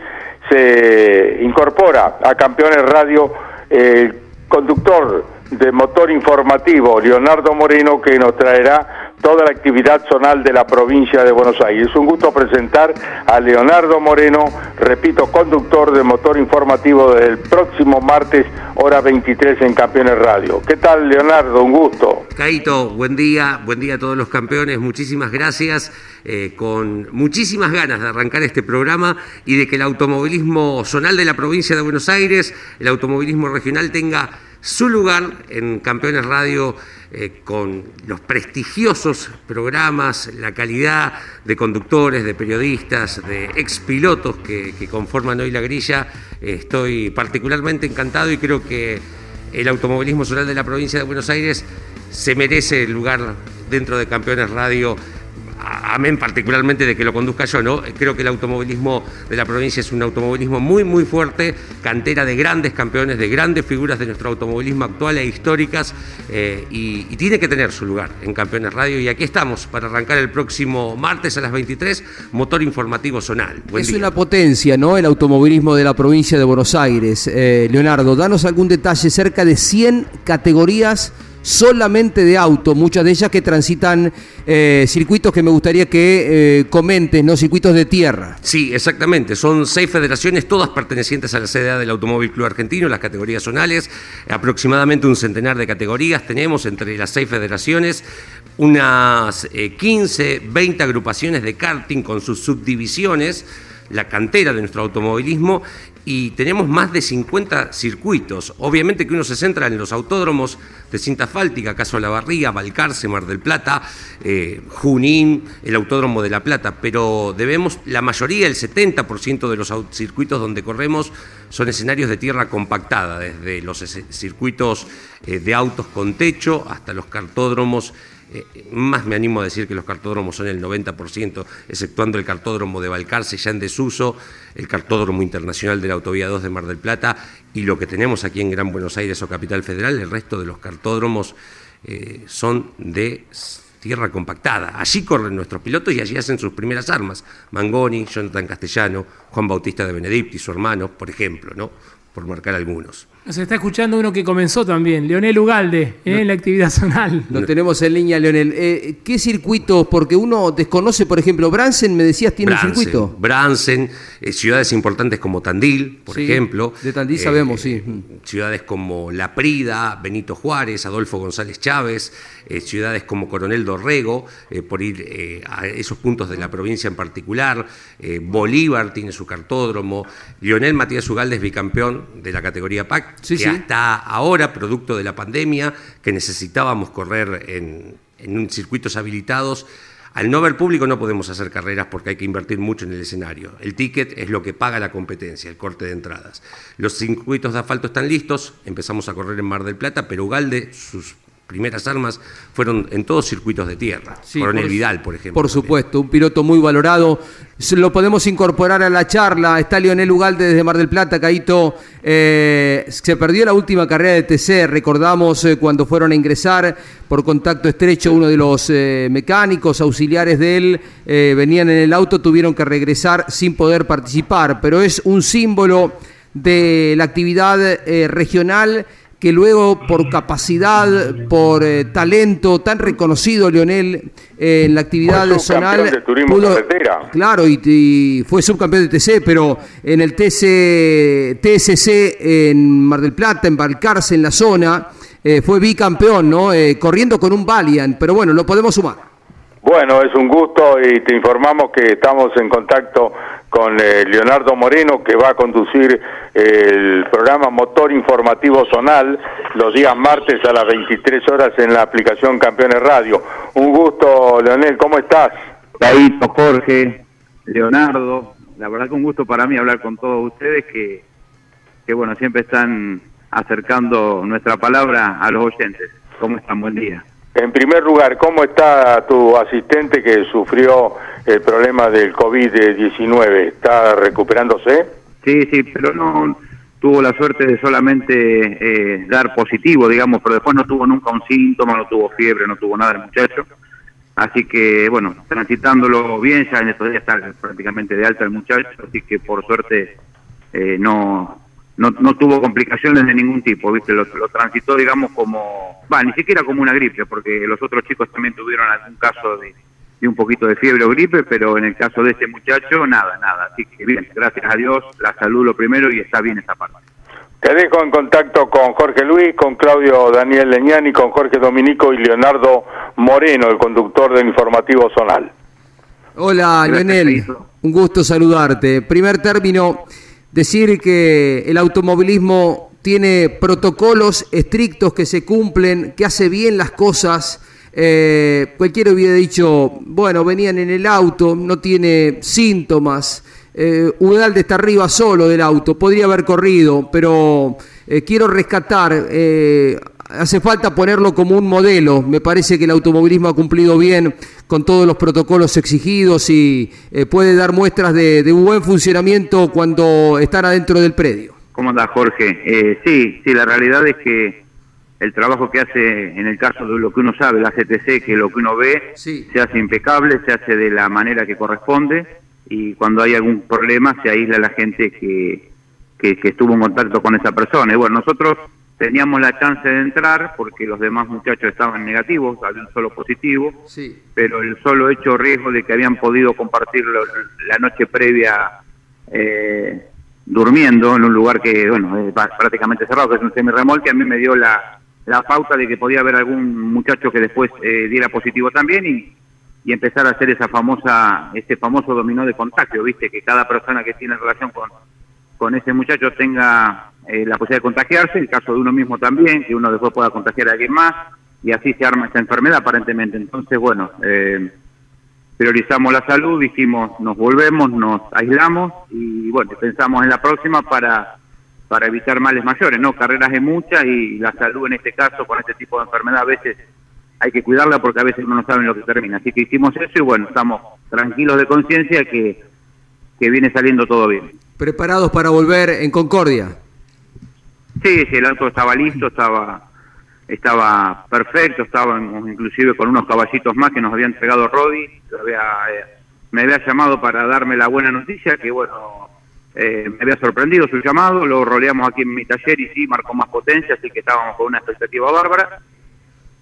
se incorpora a Campeones Radio el conductor de motor informativo, Leonardo Moreno, que nos traerá toda la actividad zonal de la provincia de Buenos Aires. Es un gusto presentar a Leonardo Moreno, repito, conductor de motor informativo del próximo martes, hora 23 en Campeones Radio. ¿Qué tal, Leonardo? Un gusto. Caito, buen día, buen día a todos los campeones, muchísimas gracias. Eh, con muchísimas ganas de arrancar este programa y de que el automovilismo zonal de la provincia de Buenos Aires, el automovilismo regional tenga su lugar en Campeones Radio eh, con los prestigiosos programas, la calidad de conductores, de periodistas, de expilotos que, que conforman hoy la grilla. estoy particularmente encantado y creo que el automovilismo zonal de la provincia de Buenos Aires se merece el lugar dentro de Campeones Radio amén particularmente de que lo conduzca yo, ¿no? Creo que el automovilismo de la provincia es un automovilismo muy, muy fuerte, cantera de grandes campeones, de grandes figuras de nuestro automovilismo actual e históricas, eh, y, tiene que tener su lugar en Campeones Radio. Y aquí estamos para arrancar el próximo martes a las 23, Motor Informativo Zonal. es una potencia, ¿no? El automovilismo de la provincia de Buenos Aires. Eh, Leonardo, danos algún detalle, cerca de 100 categorías solamente de auto, muchas de ellas que transitan eh, circuitos que me gustaría que eh, comentes, ¿no? Circuitos de tierra. Sí, exactamente. Son seis federaciones, todas pertenecientes a la CDA del Automóvil Club Argentino, las categorías zonales, aproximadamente un centenar de categorías tenemos entre las seis federaciones, unas 15, eh, 20 agrupaciones de karting con sus subdivisiones la cantera de nuestro automovilismo y tenemos más de 50 circuitos. Obviamente que uno se centra en los autódromos de cinta asfáltica, caso La Barriga, Balcarce, Mar del Plata, eh, Junín, el Autódromo de La Plata, pero debemos, la mayoría, el 70% de los circuitos donde corremos son escenarios de tierra compactada, desde los circuitos eh, de autos con techo hasta los cartódromos eh, más me animo a decir que los cartódromos son el 90%, exceptuando el cartódromo de Balcarce ya en desuso, el cartódromo internacional de la Autovía 2 de Mar del Plata y lo que tenemos aquí en Gran Buenos Aires o Capital Federal, el resto de los cartódromos eh, son de tierra compactada. Allí corren nuestros pilotos y allí hacen sus primeras armas. Mangoni, Jonathan Castellano, Juan Bautista de Benedicti, su hermano, por ejemplo, ¿no? por marcar algunos. Se está escuchando uno que comenzó también, Leonel Ugalde, ¿eh? en la actividad zonal. Lo tenemos en línea, Leonel. Eh, ¿Qué circuitos? Porque uno desconoce, por ejemplo, Bransen, me decías, tiene un circuito. Bransen, eh, ciudades importantes como Tandil, por ejemplo. De Tandil sabemos, sí. Ciudades como La Prida, Benito Juárez, Adolfo González Chávez, ciudades como Coronel Dorrego, por ir a esos puntos de la provincia en particular. Bolívar tiene su cartódromo. Leonel Matías Ugalde es bicampeón de la categoría PAC que hasta ahora, producto de la pandemia, que necesitábamos correr en, en circuitos habilitados, al no haber público no podemos hacer carreras porque hay que invertir mucho en el escenario. El ticket es lo que paga la competencia, el corte de entradas. Los circuitos de asfalto están listos, empezamos a correr en Mar del Plata, pero Ugalde, sus primeras armas fueron en todos circuitos de tierra. Coronel Vidal, por ejemplo. Por supuesto, un piloto muy valorado. Lo podemos incorporar a la charla. Está Lionel Ugalde desde Mar del Plata. Caito eh, se perdió la última carrera de TC. Recordamos eh, cuando fueron a ingresar por contacto estrecho uno de los eh, mecánicos auxiliares de él. venían en el auto, tuvieron que regresar sin poder participar. Pero es un símbolo de la actividad regional que luego por capacidad, por eh, talento tan reconocido, Leonel, eh, en la actividad fue zonal, de turismo pudo, claro, y, fue subcampeón de TC, pero en el TC, TSC en Mar del Plata, en Balcarce, en la zona, eh, fue bicampeón, ¿no? corriendo con un Valiant, pero bueno, lo podemos sumar. Bueno, es un gusto y te informamos que estamos en contacto con eh, Leonardo Moreno, que va a conducir el programa Motor Informativo Zonal los días martes a las 23 horas en la aplicación Campeones Radio. Un gusto, Leonel, ¿cómo estás? Taito, Jorge, Leonardo, la verdad que un gusto para mí hablar con todos ustedes que, que bueno, siempre están acercando nuestra palabra a los oyentes. ¿Cómo están? Buen día. En primer lugar, ¿cómo está tu asistente que sufrió el problema del COVID-19? ¿Está recuperándose? Sí, sí, pero no tuvo la suerte de solamente eh, dar positivo, digamos, pero después no tuvo nunca un síntoma, no tuvo fiebre, no tuvo nada el muchacho. Así que, bueno, transitándolo bien, ya en estos días está prácticamente de alta el muchacho, así que por suerte eh, no, no, no tuvo complicaciones de ningún tipo, ¿viste? Lo, transitó, digamos, como, va, ni siquiera como una gripe, porque los otros chicos también tuvieron algún caso de, de un poquito de fiebre o gripe, pero en el caso de este muchacho, nada, nada. Así que bien, gracias a Dios, la salud lo primero y está bien esa parte. Te dejo en contacto con Jorge Luis, con Claudio Daniel Leñani, con Jorge Dominico y Leonardo Moreno, el conductor del informativo zonal. Hola, Leonel. Un gusto saludarte. Primer término, decir que el automovilismo tiene protocolos estrictos que se cumplen, que hace bien las cosas. Eh, cualquiera hubiera dicho, bueno, venían en el auto, no tiene síntomas. Eh, Udalde está arriba solo del auto, podría haber corrido, pero eh, quiero rescatar eh, hace falta ponerlo como un modelo. Me parece que el automovilismo ha cumplido bien con todos los protocolos exigidos y eh, puede dar muestras de, un buen funcionamiento cuando están adentro del predio. ¿Cómo anda Jorge? Eh, sí, sí, la realidad es que el trabajo que hace en el caso de lo que uno sabe, la CTC, que lo que uno ve se hace impecable, se hace de la manera que corresponde y cuando hay algún problema se aísla la gente que, que, que estuvo en contacto con esa persona. Y bueno, nosotros teníamos la chance de entrar porque los demás muchachos estaban negativos, había un solo positivo, sí. pero el solo hecho riesgo de que habían podido compartir la noche previa eh, durmiendo en un lugar que, bueno, es prácticamente cerrado, que es un semirremolque, a mí me dio la, la pauta de que podía haber algún muchacho que después eh, diera positivo también y, y empezar a hacer esa famosa, ese famoso dominó de contagio, viste, que cada persona que tiene relación con, con ese muchacho tenga eh, la posibilidad de contagiarse, el caso de uno mismo también, que uno después pueda contagiar a alguien más, y así se arma esta enfermedad aparentemente. Entonces, bueno, eh, priorizamos la salud, dijimos, nos volvemos, nos aislamos y bueno, pensamos en la próxima para para evitar males mayores, ¿no? Carreras de muchas y la salud en este caso con este tipo de enfermedad a veces hay que cuidarla porque a veces uno no sabe lo que termina. Así que hicimos eso y bueno, estamos tranquilos de conciencia que, que viene saliendo todo bien. ¿Preparados para volver en Concordia? Sí, sí, el auto estaba listo, estaba estaba perfecto, estábamos inclusive con unos caballitos más que nos había entregado Rodi, eh, me había llamado para darme la buena noticia, que bueno, eh, me había sorprendido su llamado, lo roleamos aquí en mi taller y sí, marcó más potencia, así que estábamos con una expectativa bárbara.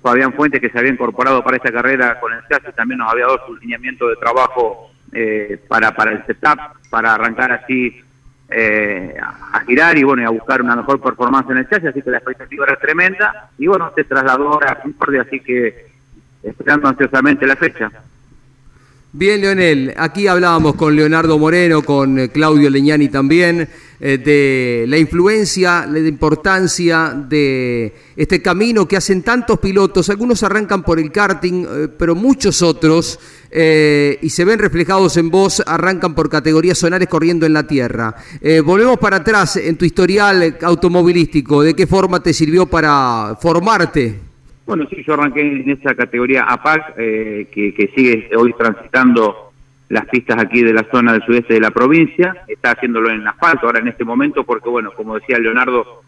Fabián Fuentes, que se había incorporado para esta carrera con el chasis, también nos había dado su lineamiento de trabajo eh, para, para el setup, para arrancar así eh, a girar y bueno, y a buscar una mejor performance en el chasis, así que la expectativa era tremenda y bueno, se trasladó a Concordia, así que esperando ansiosamente la fecha. Bien, Leonel, aquí hablábamos con Leonardo Moreno, con eh, Claudio Leñani también, eh, de la influencia, la importancia de este camino que hacen tantos pilotos. Algunos arrancan por el karting, eh, pero muchos otros, y se ven reflejados en vos, arrancan por categorías zonales corriendo en la tierra. volvemos para atrás en tu historial automovilístico. ¿De qué forma te sirvió para formarte? Bueno, sí, yo arranqué en esa categoría APAC, eh, que, sigue hoy transitando las pistas aquí de la zona del sudeste de la provincia, está haciéndolo en asfalto ahora en este momento, porque bueno, como decía Leonardo,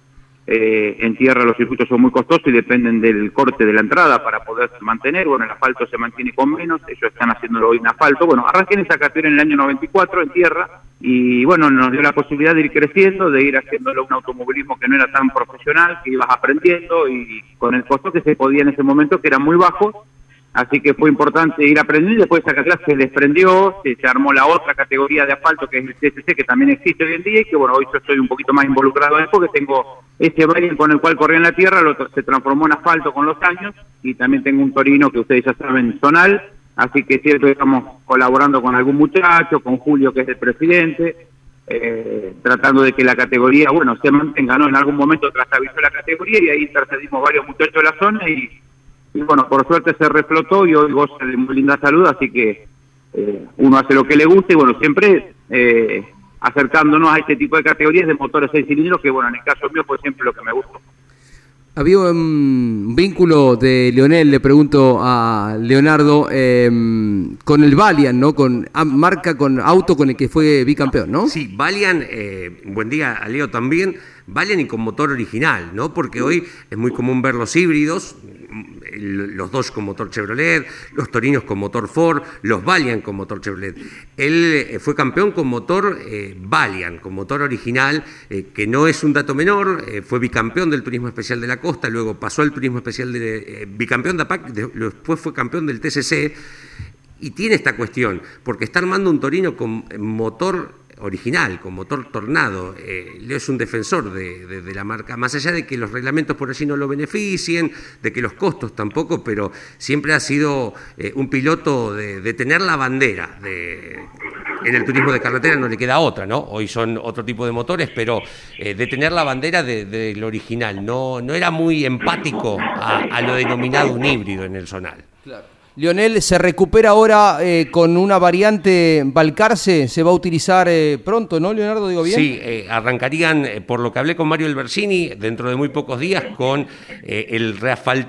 eh, en tierra los circuitos son muy costosos y dependen del corte de la entrada para poderse mantener, bueno, el asfalto se mantiene con menos, ellos están haciéndolo hoy en asfalto, bueno, arranqué en esa categoría en el año 94 en tierra, y bueno, nos dio la posibilidad de ir creciendo, de ir haciéndolo un automovilismo que no era tan profesional, que ibas aprendiendo y con el costo que se podía en ese momento, que era muy bajo, así que fue importante ir aprendiendo después esa clase se desprendió, se, armó la otra categoría de asfalto que es el CSC, que también existe hoy en día y que bueno, hoy yo estoy un poquito más involucrado en eso, porque tengo ese baile con el cual corría en la tierra, lo, se transformó en asfalto con los años y también tengo un Torino que ustedes ya saben, zonal, Así que siempre estamos colaborando con algún muchacho, con Julio, que es el presidente, eh, tratando de que la categoría, bueno, se mantenga, ¿no? En algún momento trastabilló la categoría y ahí intercedimos varios muchachos de la zona y, bueno, por suerte se reflotó y hoy goza de muy linda salud, así que eh, uno hace lo que le gusta y, bueno, siempre eh, acercándonos a este tipo de categorías de motores seis cilindros, que, bueno, en el caso mío fue siempre lo que me gustó. Había un vínculo de Leonel, le pregunto a Leonardo, em, con el Valiant, ¿no? Con ah, marca, con auto con el que fue bicampeón, ¿no? Sí, Valiant, eh, buen día a Leo también, Valiant y con motor original, ¿no? Porque hoy es muy común ver los híbridos, los dos con motor Chevrolet, los Torinos con motor Ford, los Valiant con motor Chevrolet. Él eh, fue campeón con motor eh, Valiant, con motor original, eh, que no es un dato menor, fue bicampeón del Turismo Especial de la Costa, luego pasó al Turismo Especial de bicampeón de APAC, después fue campeón del TCC. Y tiene esta cuestión, porque está armando un Torino con motor original, con motor Tornado. Eh, es un defensor de, la marca, más allá de que los reglamentos por allí no lo beneficien, de que los costos tampoco, pero siempre ha sido eh, un piloto de, tener la bandera. en el turismo de carretera no le queda otra, ¿no? Hoy son otro tipo de motores, pero eh, de tener la bandera del original. No, no era muy empático a, a lo denominado un híbrido en el zonal. Claro. Lionel se recupera ahora eh, con una variante Balcarce, se va a utilizar eh, pronto, ¿no, Leonardo? Digo bien. Sí, eh, arrancarían, por lo que hablé con Mario Elversini, dentro de muy pocos días con el,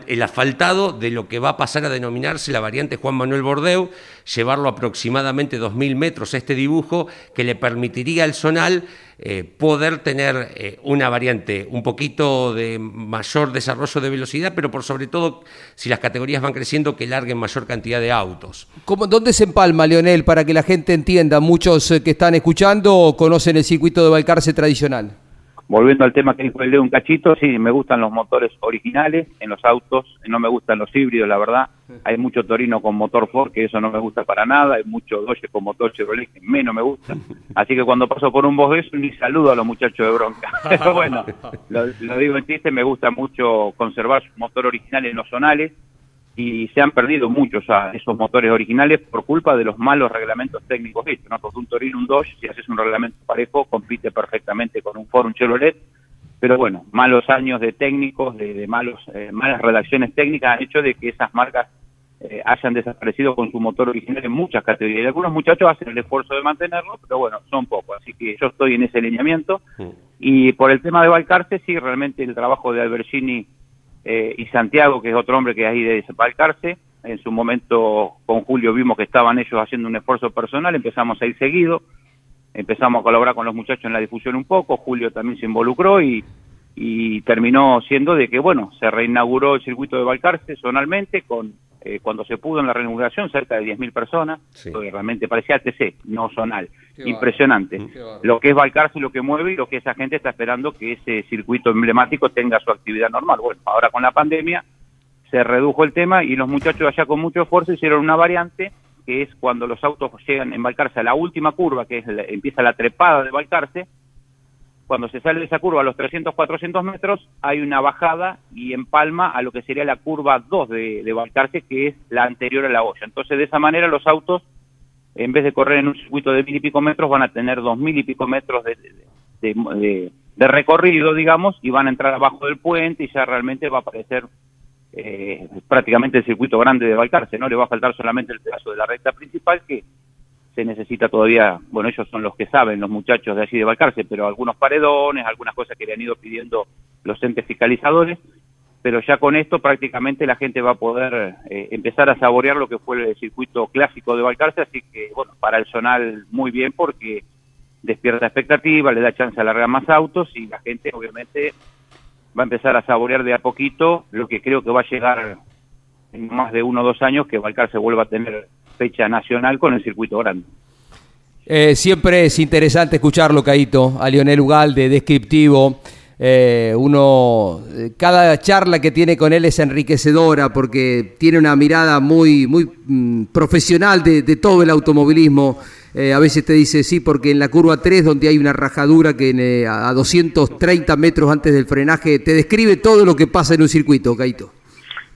el asfaltado de lo que va a pasar a denominarse la variante Juan Manuel Bordeu, llevarlo aproximadamente 2.000 metros este dibujo que le permitiría al zonal eh, poder tener eh, una variante un poquito de mayor desarrollo de velocidad, pero por sobre todo, si las categorías van creciendo, que larguen mayor cantidad de autos. ¿Cómo, ¿Dónde se empalma, Leonel, para que la gente entienda? Muchos eh, que están escuchando conocen el circuito de Balcarce tradicional volviendo al tema que dijo el de un cachito, sí, me gustan los motores originales en los autos, no me gustan los híbridos, la verdad. Hay mucho Torino con motor Ford, que eso no me gusta para nada, hay mucho Dodge con motor Chevrolet, que menos me gusta. [laughs] Así que cuando paso por un eso, ni saludo a los muchachos de bronca. [laughs] Pero bueno, lo, lo digo en chiste, me gusta mucho conservar su motor original en los zonales, y se han perdido muchos esos motores originales por culpa de los malos reglamentos técnicos hechos, ¿no? Porque un Torino, un Dodge, si haces un reglamento parejo, compite perfectamente con un Ford, un Chevrolet, pero bueno, malos años de técnicos, de, malos, eh, malas redacciones técnicas han hecho de que esas marcas eh, hayan desaparecido con su motor original en muchas categorías. Y algunos muchachos hacen el esfuerzo de mantenerlo, pero bueno, son pocos. Así que yo estoy en ese alineamiento. Y por el tema de Valcarce, sí, realmente el trabajo de Albergini eh, y Santiago, que es otro hombre que es ahí de Balcarce. En su momento con Julio vimos que estaban ellos haciendo un esfuerzo personal, empezamos a ir seguido, empezamos a colaborar con los muchachos en la difusión un poco, Julio también se involucró y, y terminó siendo de que, bueno, se reinauguró el circuito de Balcarce zonalmente con eh, cuando se pudo en la reinauguración cerca de 10.000 personas, realmente parecía TC, no zonal. Impresionante. Lo que es Balcarce, lo que mueve y lo que esa gente está esperando que ese circuito emblemático tenga su actividad normal. Bueno, ahora con la pandemia se redujo el tema y los muchachos allá con mucho esfuerzo hicieron una variante que es cuando los autos llegan en Balcarce a la última curva, que es empieza la trepada de Balcarce, cuando se sale de esa curva a los 300, 400 metros, hay una bajada y empalma a lo que sería la curva 2 de, de Balcarce, que es la anterior a la olla. Entonces, de esa manera, los autos, en vez de correr en un circuito de mil y pico metros, van a tener dos mil y pico metros de, de, de, recorrido, digamos, y van a entrar abajo del puente y ya realmente va a aparecer eh, prácticamente el circuito grande de Balcarce, ¿no? Le va a faltar solamente el pedazo de la recta principal que se necesita todavía, bueno, ellos son los que saben, los muchachos de allí de Balcarce, pero algunos paredones, algunas cosas que le han ido pidiendo los entes fiscalizadores, pero ya con esto prácticamente la gente va a poder eh, empezar a saborear lo que fue el circuito clásico de Balcarce, así que, bueno, para el zonal muy bien porque despierta expectativa, le da chance a largar más autos y la gente obviamente va a empezar a saborear de a poquito lo que creo que va a llegar en más de uno o dos años que Balcarce vuelva a tener fecha nacional con el circuito grande. Eh, siempre es interesante escucharlo, Caito, a Lionel Ugalde, descriptivo. Eh, uno, eh, cada charla que tiene con él es enriquecedora porque tiene una mirada muy, muy mm, profesional de, todo el automovilismo. a veces te dice sí, porque en la curva 3, donde hay una rajadura que a 230 metros antes del frenaje, te describe todo lo que pasa en un circuito, Caito.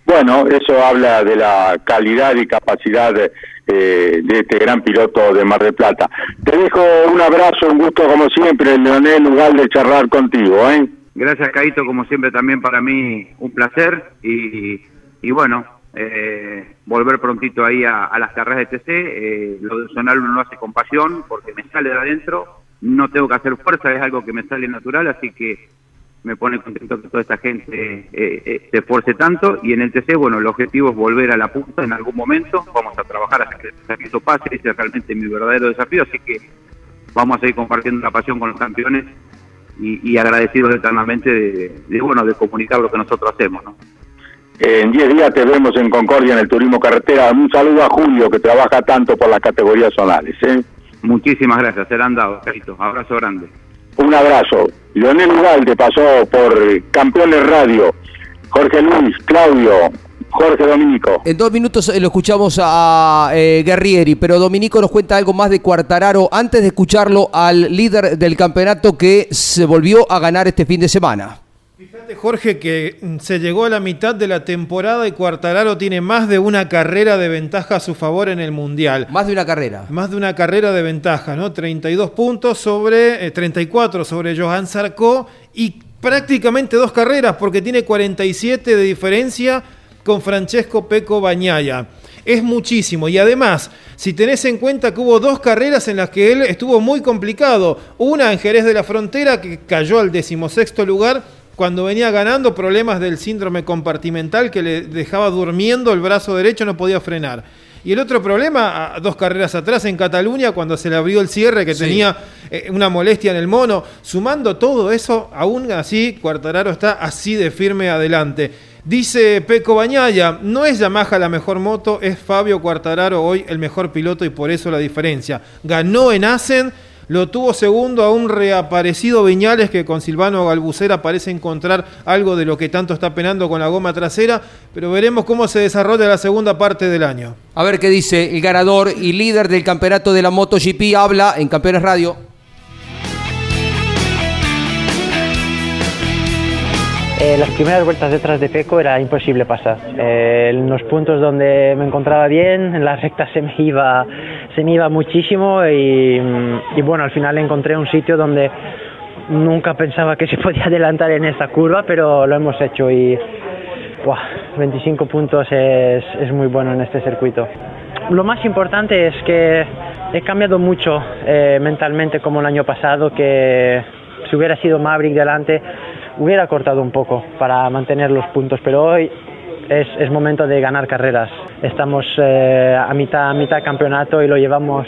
Bueno, eso habla de la calidad y capacidad de, eh, de este gran piloto de Mar del Plata. Te dejo un abrazo, un gusto como siempre, Leonel Lugar de charlar contigo. ¿eh? Gracias, Caito, como siempre también para mí un placer y, y bueno, eh, volver prontito ahí a, las carreras de TC. Eh, lo de sonar uno lo hace con pasión porque me sale de adentro, no tengo que hacer fuerza, es algo que me sale natural, así que me pone contento que toda esta gente eh, eh, se esfuerce tanto y en el TC, bueno, el objetivo es volver a la punta en algún momento, vamos a trabajar hasta que, eso pase, ese es realmente mi verdadero desafío, así que vamos a seguir compartiendo la pasión con los campeones y, agradecidos eternamente de, bueno, de comunicar lo que nosotros hacemos, ¿no? En 10 días te vemos en Concordia en el Turismo Carretera. Un saludo a Julio que trabaja tanto por las categorías zonales. ¿eh? Muchísimas gracias, serán dados, Carito. Abrazo grande. Un abrazo. Leonel Ugalde pasó por Campeones Radio. Jorge Luis, Claudio, Jorge Dominico. En dos minutos eh, lo escuchamos a eh, Guerrieri, pero Dominico nos cuenta algo más de Cuartararo antes de escucharlo al líder del campeonato que se volvió a ganar este fin de semana. Fíjate, Jorge, que mm, se llegó a la mitad de la temporada y Cuartararo tiene más de una carrera de ventaja a su favor en el Mundial. Más de una carrera. Más de una carrera de ventaja, ¿no? 32 puntos sobre, 34 eh, sobre Johan Sarko y prácticamente dos carreras porque tiene 47 de diferencia con Francesco Peco Bañaya. Es muchísimo y además, si tenés en cuenta que hubo dos carreras en las que él estuvo muy complicado, una en Jerez de la Frontera que cayó al decimosexto lugar cuando venía ganando problemas del síndrome compartimental que le dejaba durmiendo el brazo derecho, no podía frenar. Y el otro problema, dos carreras atrás en Cataluña, cuando se le abrió el cierre, que tenía eh, una molestia en el mono, sumando todo eso, aún así, Cuartararo está así de firme adelante. Dice Peco Bañaya, no es Yamaha la mejor moto, es Fabio Cuartararo hoy el mejor piloto y por eso la diferencia. Ganó en Asen lo tuvo segundo a un reaparecido Viñales que con Silvano Galbucera parece encontrar algo de lo que tanto está penando con la goma trasera, pero veremos cómo se desarrolla la segunda parte del año. A ver qué dice el ganador y líder del campeonato de la MotoGP, habla en Campeones Radio. Eh, las primeras vueltas detrás de Peco era imposible pasar. Eh, en los puntos donde me encontraba bien, en la recta se me iba, se muchísimo y, bueno, al final encontré un sitio donde nunca pensaba que [laughs] se podía adelantar en esta curva, pero lo hemos hecho y 25 puntos es, es, muy bueno en este circuito. Lo más importante es que he cambiado mucho eh, mentalmente como el año pasado, que si hubiera sido Maverick delante hubiera cortado un poco para mantener los puntos, pero hoy es, momento de ganar carreras. Estamos eh, a mitad, a mitad campeonato y lo llevamos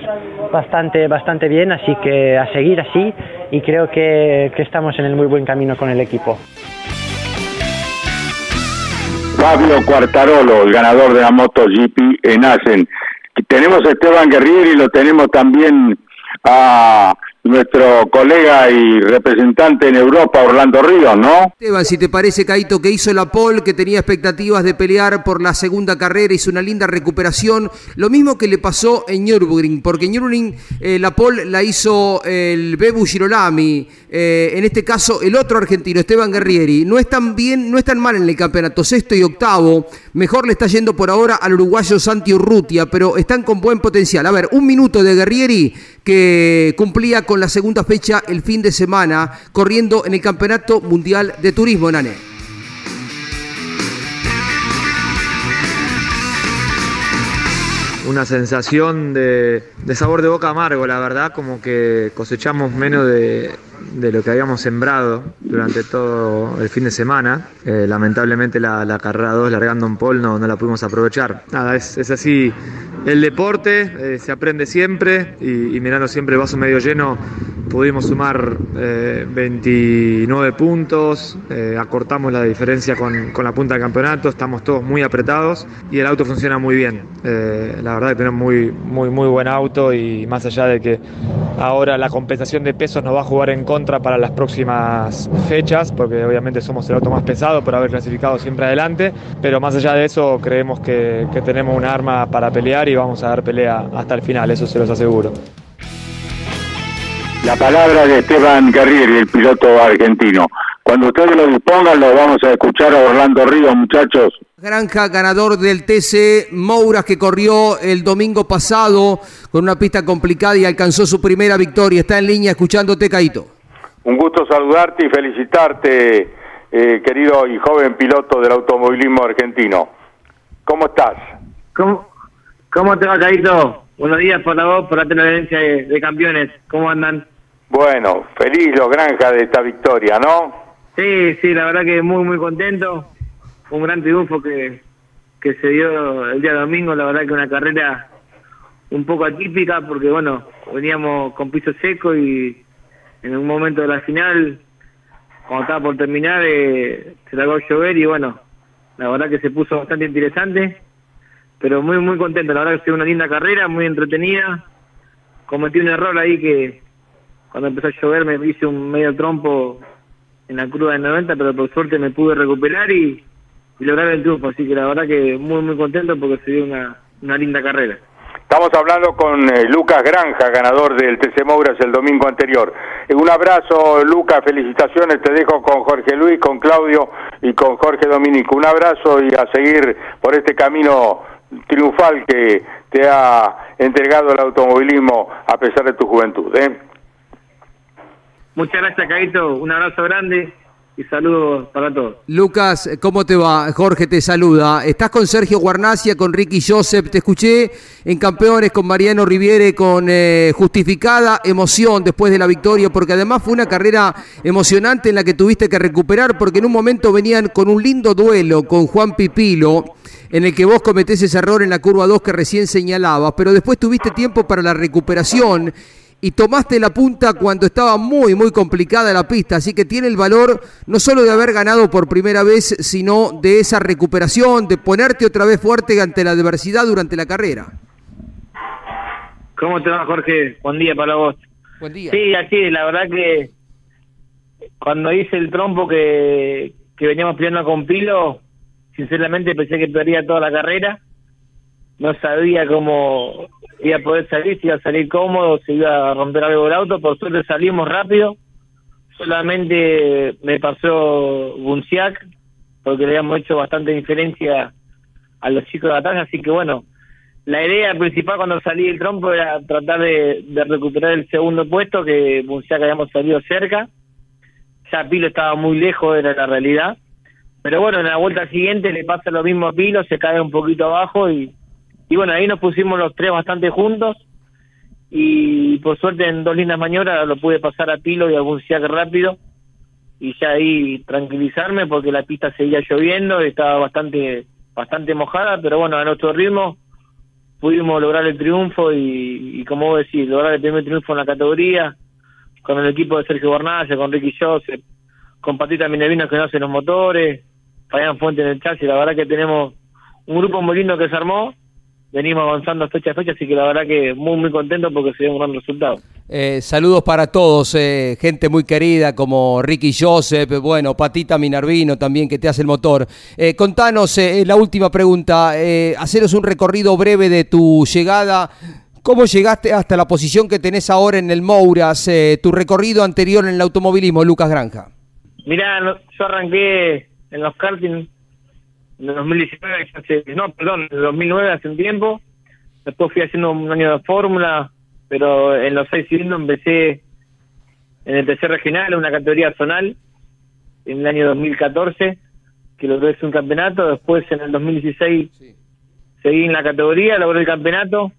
bastante, bastante bien, así que a seguir así y creo que, que estamos en el muy buen camino con el equipo. Fabio Cuartarolo, el ganador de la MotoGP en Asen. Tenemos a Esteban Guerrieri, lo tenemos también a nuestro colega y representante en Europa, Orlando Ríos, ¿no? Esteban, si te parece, Caito, que hizo la pole, que tenía expectativas de pelear por la segunda carrera, hizo una linda recuperación. Lo mismo que le pasó en Nürburgring, porque en Nürburgring eh, la pole la hizo el Bebu Girolami, eh, en este caso el otro argentino, Esteban Guerrieri. No están bien, no están mal en el campeonato, sexto y octavo. Mejor le está yendo por ahora al uruguayo Santi Urrutia, pero están con buen potencial. A ver, un minuto de Guerrieri que cumplía con la segunda fecha el fin de semana, corriendo en el Campeonato Mundial de Turismo, Nane. Una sensación de, sabor de boca amargo, la verdad, como que cosechamos menos de, lo que habíamos sembrado durante todo el fin de semana. Eh, lamentablemente la, carrera 2 largando en pol no, la pudimos aprovechar. Nada, es así el deporte, eh, se aprende siempre y, mirando siempre el vaso medio lleno pudimos sumar 29 eh, puntos, acortamos la diferencia con, con, la punta del campeonato, estamos todos muy apretados y el auto funciona muy bien. la verdad que tenemos muy, muy, muy buen auto y más allá de que ahora la compensación de pesos nos va a jugar en contra para las próximas fechas, porque obviamente somos el auto más pesado por haber clasificado siempre adelante, pero más allá de eso creemos que, tenemos un arma para pelear y vamos a dar pelea hasta el final, eso se los aseguro. La palabra de Esteban Guerrieri, el piloto argentino. Cuando ustedes lo dispongan, lo vamos a escuchar a Orlando Ríos, muchachos. Granja, ganador del TC Mouras que corrió el domingo pasado con una pista complicada y alcanzó su primera victoria. Está en línea escuchándote, Caito. Un gusto saludarte y felicitarte, eh, querido y joven piloto del automovilismo argentino. ¿Cómo estás? ¿Cómo, cómo te va, Caito? Buenos días por la voz, por la televidencia de, campeones. ¿Cómo andan? Bueno, feliz los Granja de esta victoria, ¿no? Sí, sí, la verdad que muy, muy contento. Un gran triunfo que, que se dio el día domingo. La verdad que una carrera un poco atípica porque, bueno, veníamos con piso seco y en un momento de la final, cuando estaba por terminar, eh, se largó a llover y bueno, la verdad que se puso bastante interesante, pero muy, muy contento. La verdad que fue una linda carrera, muy entretenida. Cometí un error ahí que cuando empezó a llover me hice un medio trompo en la cruda de 90, pero por suerte me pude recuperar y, lograr el triunfo. Así que la verdad que muy, muy contento porque se dio una, una linda carrera. Estamos hablando con eh, Lucas Granja, ganador del TC Mouras el domingo anterior. Eh, un abrazo, Lucas, felicitaciones, te dejo con Jorge Luis, con Claudio y con Jorge Dominico. Un abrazo y a seguir por este camino triunfal que te ha entregado el automovilismo a pesar de tu juventud. ¿eh? Muchas gracias, Caito. Un abrazo grande y saludos para todos. Lucas, ¿cómo te va? Jorge te saluda. Estás con Sergio Guarnacia, con Ricky Joseph. Te escuché en Campeones con Mariano Riviere con eh, justificada emoción después de la victoria, porque además fue una carrera emocionante en la que tuviste que recuperar, porque en un momento venían con un lindo duelo con Juan Pipilo en el que vos cometés ese error en la curva 2 que recién señalabas, pero después tuviste tiempo para la recuperación y tomaste la punta cuando estaba muy, muy complicada la pista. Así que tiene el valor no solo de haber ganado por primera vez, sino de esa recuperación, de ponerte otra vez fuerte ante la adversidad durante la carrera. ¿Cómo te va, Jorge? Buen día para vos. Buen día. Sí, así, la verdad que cuando hice el trompo que, que veníamos peleando con Pilo, sinceramente pensé que perdería toda la carrera. No sabía cómo iba a poder salir, si iba a salir cómodo, si iba a romper algo el auto. Por suerte salimos rápido. Solamente me pasó Bunciac, porque le habíamos hecho bastante diferencia a los chicos de batalla. Así que bueno, la idea principal cuando salí del trompo era tratar de, recuperar el segundo puesto, que Bunciac habíamos salido cerca. Ya Pilo estaba muy lejos, era la realidad. Pero bueno, en la vuelta siguiente le pasa lo mismo a Pilo, se cae un poquito abajo y y bueno, ahí nos pusimos los tres bastante juntos. Y por suerte en dos lindas maniobras lo pude pasar a Pilo y a Bunciac rápido. Y ya ahí tranquilizarme porque la pista seguía lloviendo, estaba bastante bastante mojada, pero bueno, a nuestro ritmo pudimos lograr el triunfo y, como vos decís, lograr el primer triunfo en la categoría, con el equipo de Sergio Bornalla, con Ricky Joseph, con Patita Minevino que no hace los motores, Fabián Fuente en el chasis, la verdad que tenemos un grupo muy lindo que se armó, venimos avanzando fecha a fecha, así que la verdad que muy muy contento porque se dio un gran resultado. Eh, saludos para todos, eh, gente muy querida como Ricky Joseph, bueno, Patita Minervino también que te hace el motor. Eh, contanos la última pregunta, haceros un recorrido breve de tu llegada. ¿Cómo llegaste hasta la posición que tenés ahora en el Mouras, tu recorrido anterior en el automovilismo, Lucas Granja? Mirá, yo arranqué en los karting en el 2019, no, perdón, en el 2009 hace un tiempo. Después fui haciendo un año de fórmula, pero en los seis cilindros empecé en el tercer regional, en una categoría zonal, en el año 2014, que logré un campeonato. Después en el 2016 seguí en la categoría, logré el campeonato.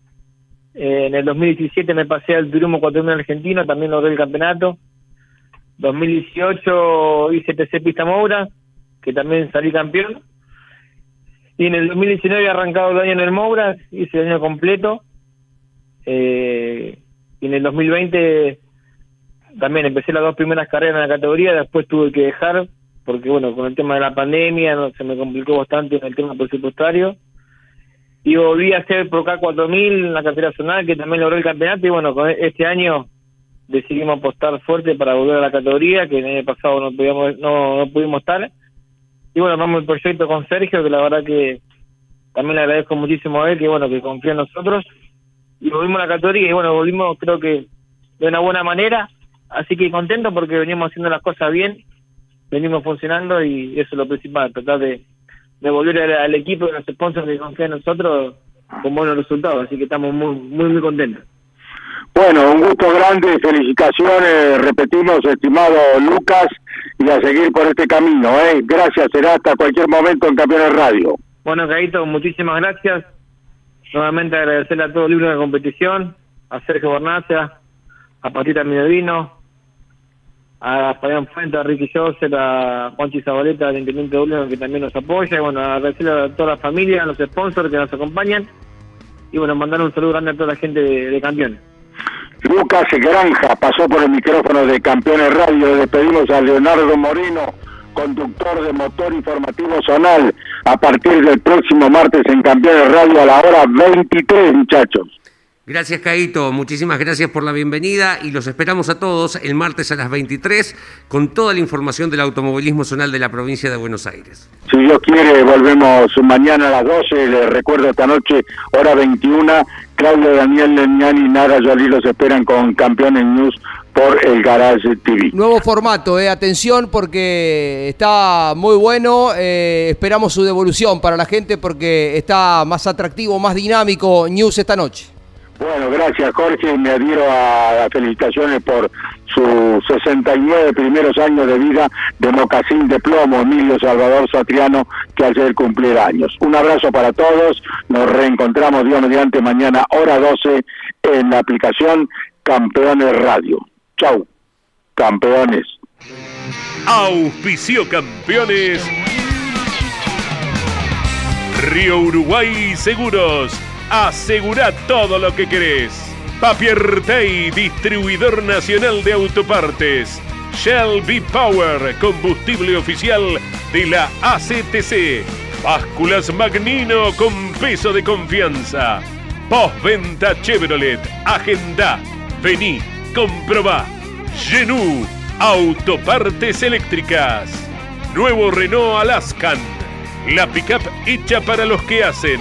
Eh, en el 2017 me pasé al Turismo 4000 argentino, también logré el campeonato. 2018 hice TC Pista Moura, que también salí campeón. Y en el 2019 he arrancado el año en el Moura, hice el año completo. Eh, y en el 2020 también empecé las dos primeras carreras en la categoría, después tuve que dejar, porque bueno, con el tema de la pandemia no, se me complicó bastante en el tema presupuestario. Y volví a hacer Pro K4000 en la cartera zonal, que también logró el campeonato. Y bueno, con este año decidimos apostar fuerte para volver a la categoría, que el año pasado no, podíamos, no, no pudimos estar y bueno, vamos el proyecto con Sergio, que la verdad que también le agradezco muchísimo a él, que bueno, que confía en nosotros. Y volvimos a la categoría y bueno, volvimos creo que de una buena manera. Así que contento porque venimos haciendo las cosas bien, venimos funcionando y eso es lo principal, tratar de, de volver al, equipo y a los sponsors que confían en nosotros con buenos resultados. Así que estamos muy, muy, muy contentos. Bueno, un gusto grande, felicitaciones, repetimos, estimado Lucas, y a seguir por este camino. ¿eh? Gracias, será hasta cualquier momento en Campeones Radio. Bueno, Caíto, muchísimas gracias. Nuevamente agradecerle a todo el libro de competición, a Sergio Bornacia, a Patita Minervino, a Fabián Fuente, a Ricky Joseph, a Juanchi Zabaleta, al Intendente de que también nos apoya, y bueno, agradecerle a toda la familia, a los sponsors que nos acompañan, y bueno, mandar un saludo grande a toda la gente de Campeones. Lucas Granja pasó por el micrófono de Campeones Radio. Despedimos a Leonardo Moreno, conductor de motor informativo zonal, a partir del próximo martes en Campeones Radio a la hora 23, muchachos. Gracias, Caito. Muchísimas gracias por la bienvenida y los esperamos a todos el martes a las 23 con toda la información del automovilismo zonal de la provincia de Buenos Aires. Si Dios quiere, volvemos mañana a las 12. Les recuerdo esta noche, hora 21. Claudio Daniel Leñani y Nara Yolí los esperan con Campeones News por el Garage TV. Nuevo formato, eh. atención porque está muy bueno. Eh, esperamos su devolución para la gente porque está más atractivo, más dinámico News esta noche. Bueno, gracias Jorge, me adhiero a las felicitaciones por sus 69 primeros años de vida de Mocasín de Plomo, Emilio Salvador Satriano, que ayer cumpliera años. Un abrazo para todos, nos reencontramos Dios mediante mañana hora 12 en la aplicación Campeones Radio. Chau, campeones. Auspicio Campeones. Río Uruguay Seguros Asegura todo lo que querés. Papier Tay, distribuidor nacional de autopartes. Shell V-Power, combustible oficial de la ACTC. Básculas Magnino con peso de confianza. Postventa Chevrolet. Agenda. Vení, comprobá. Genú, autopartes eléctricas. Nuevo Renault Alaskan. La pickup hecha para los que hacen.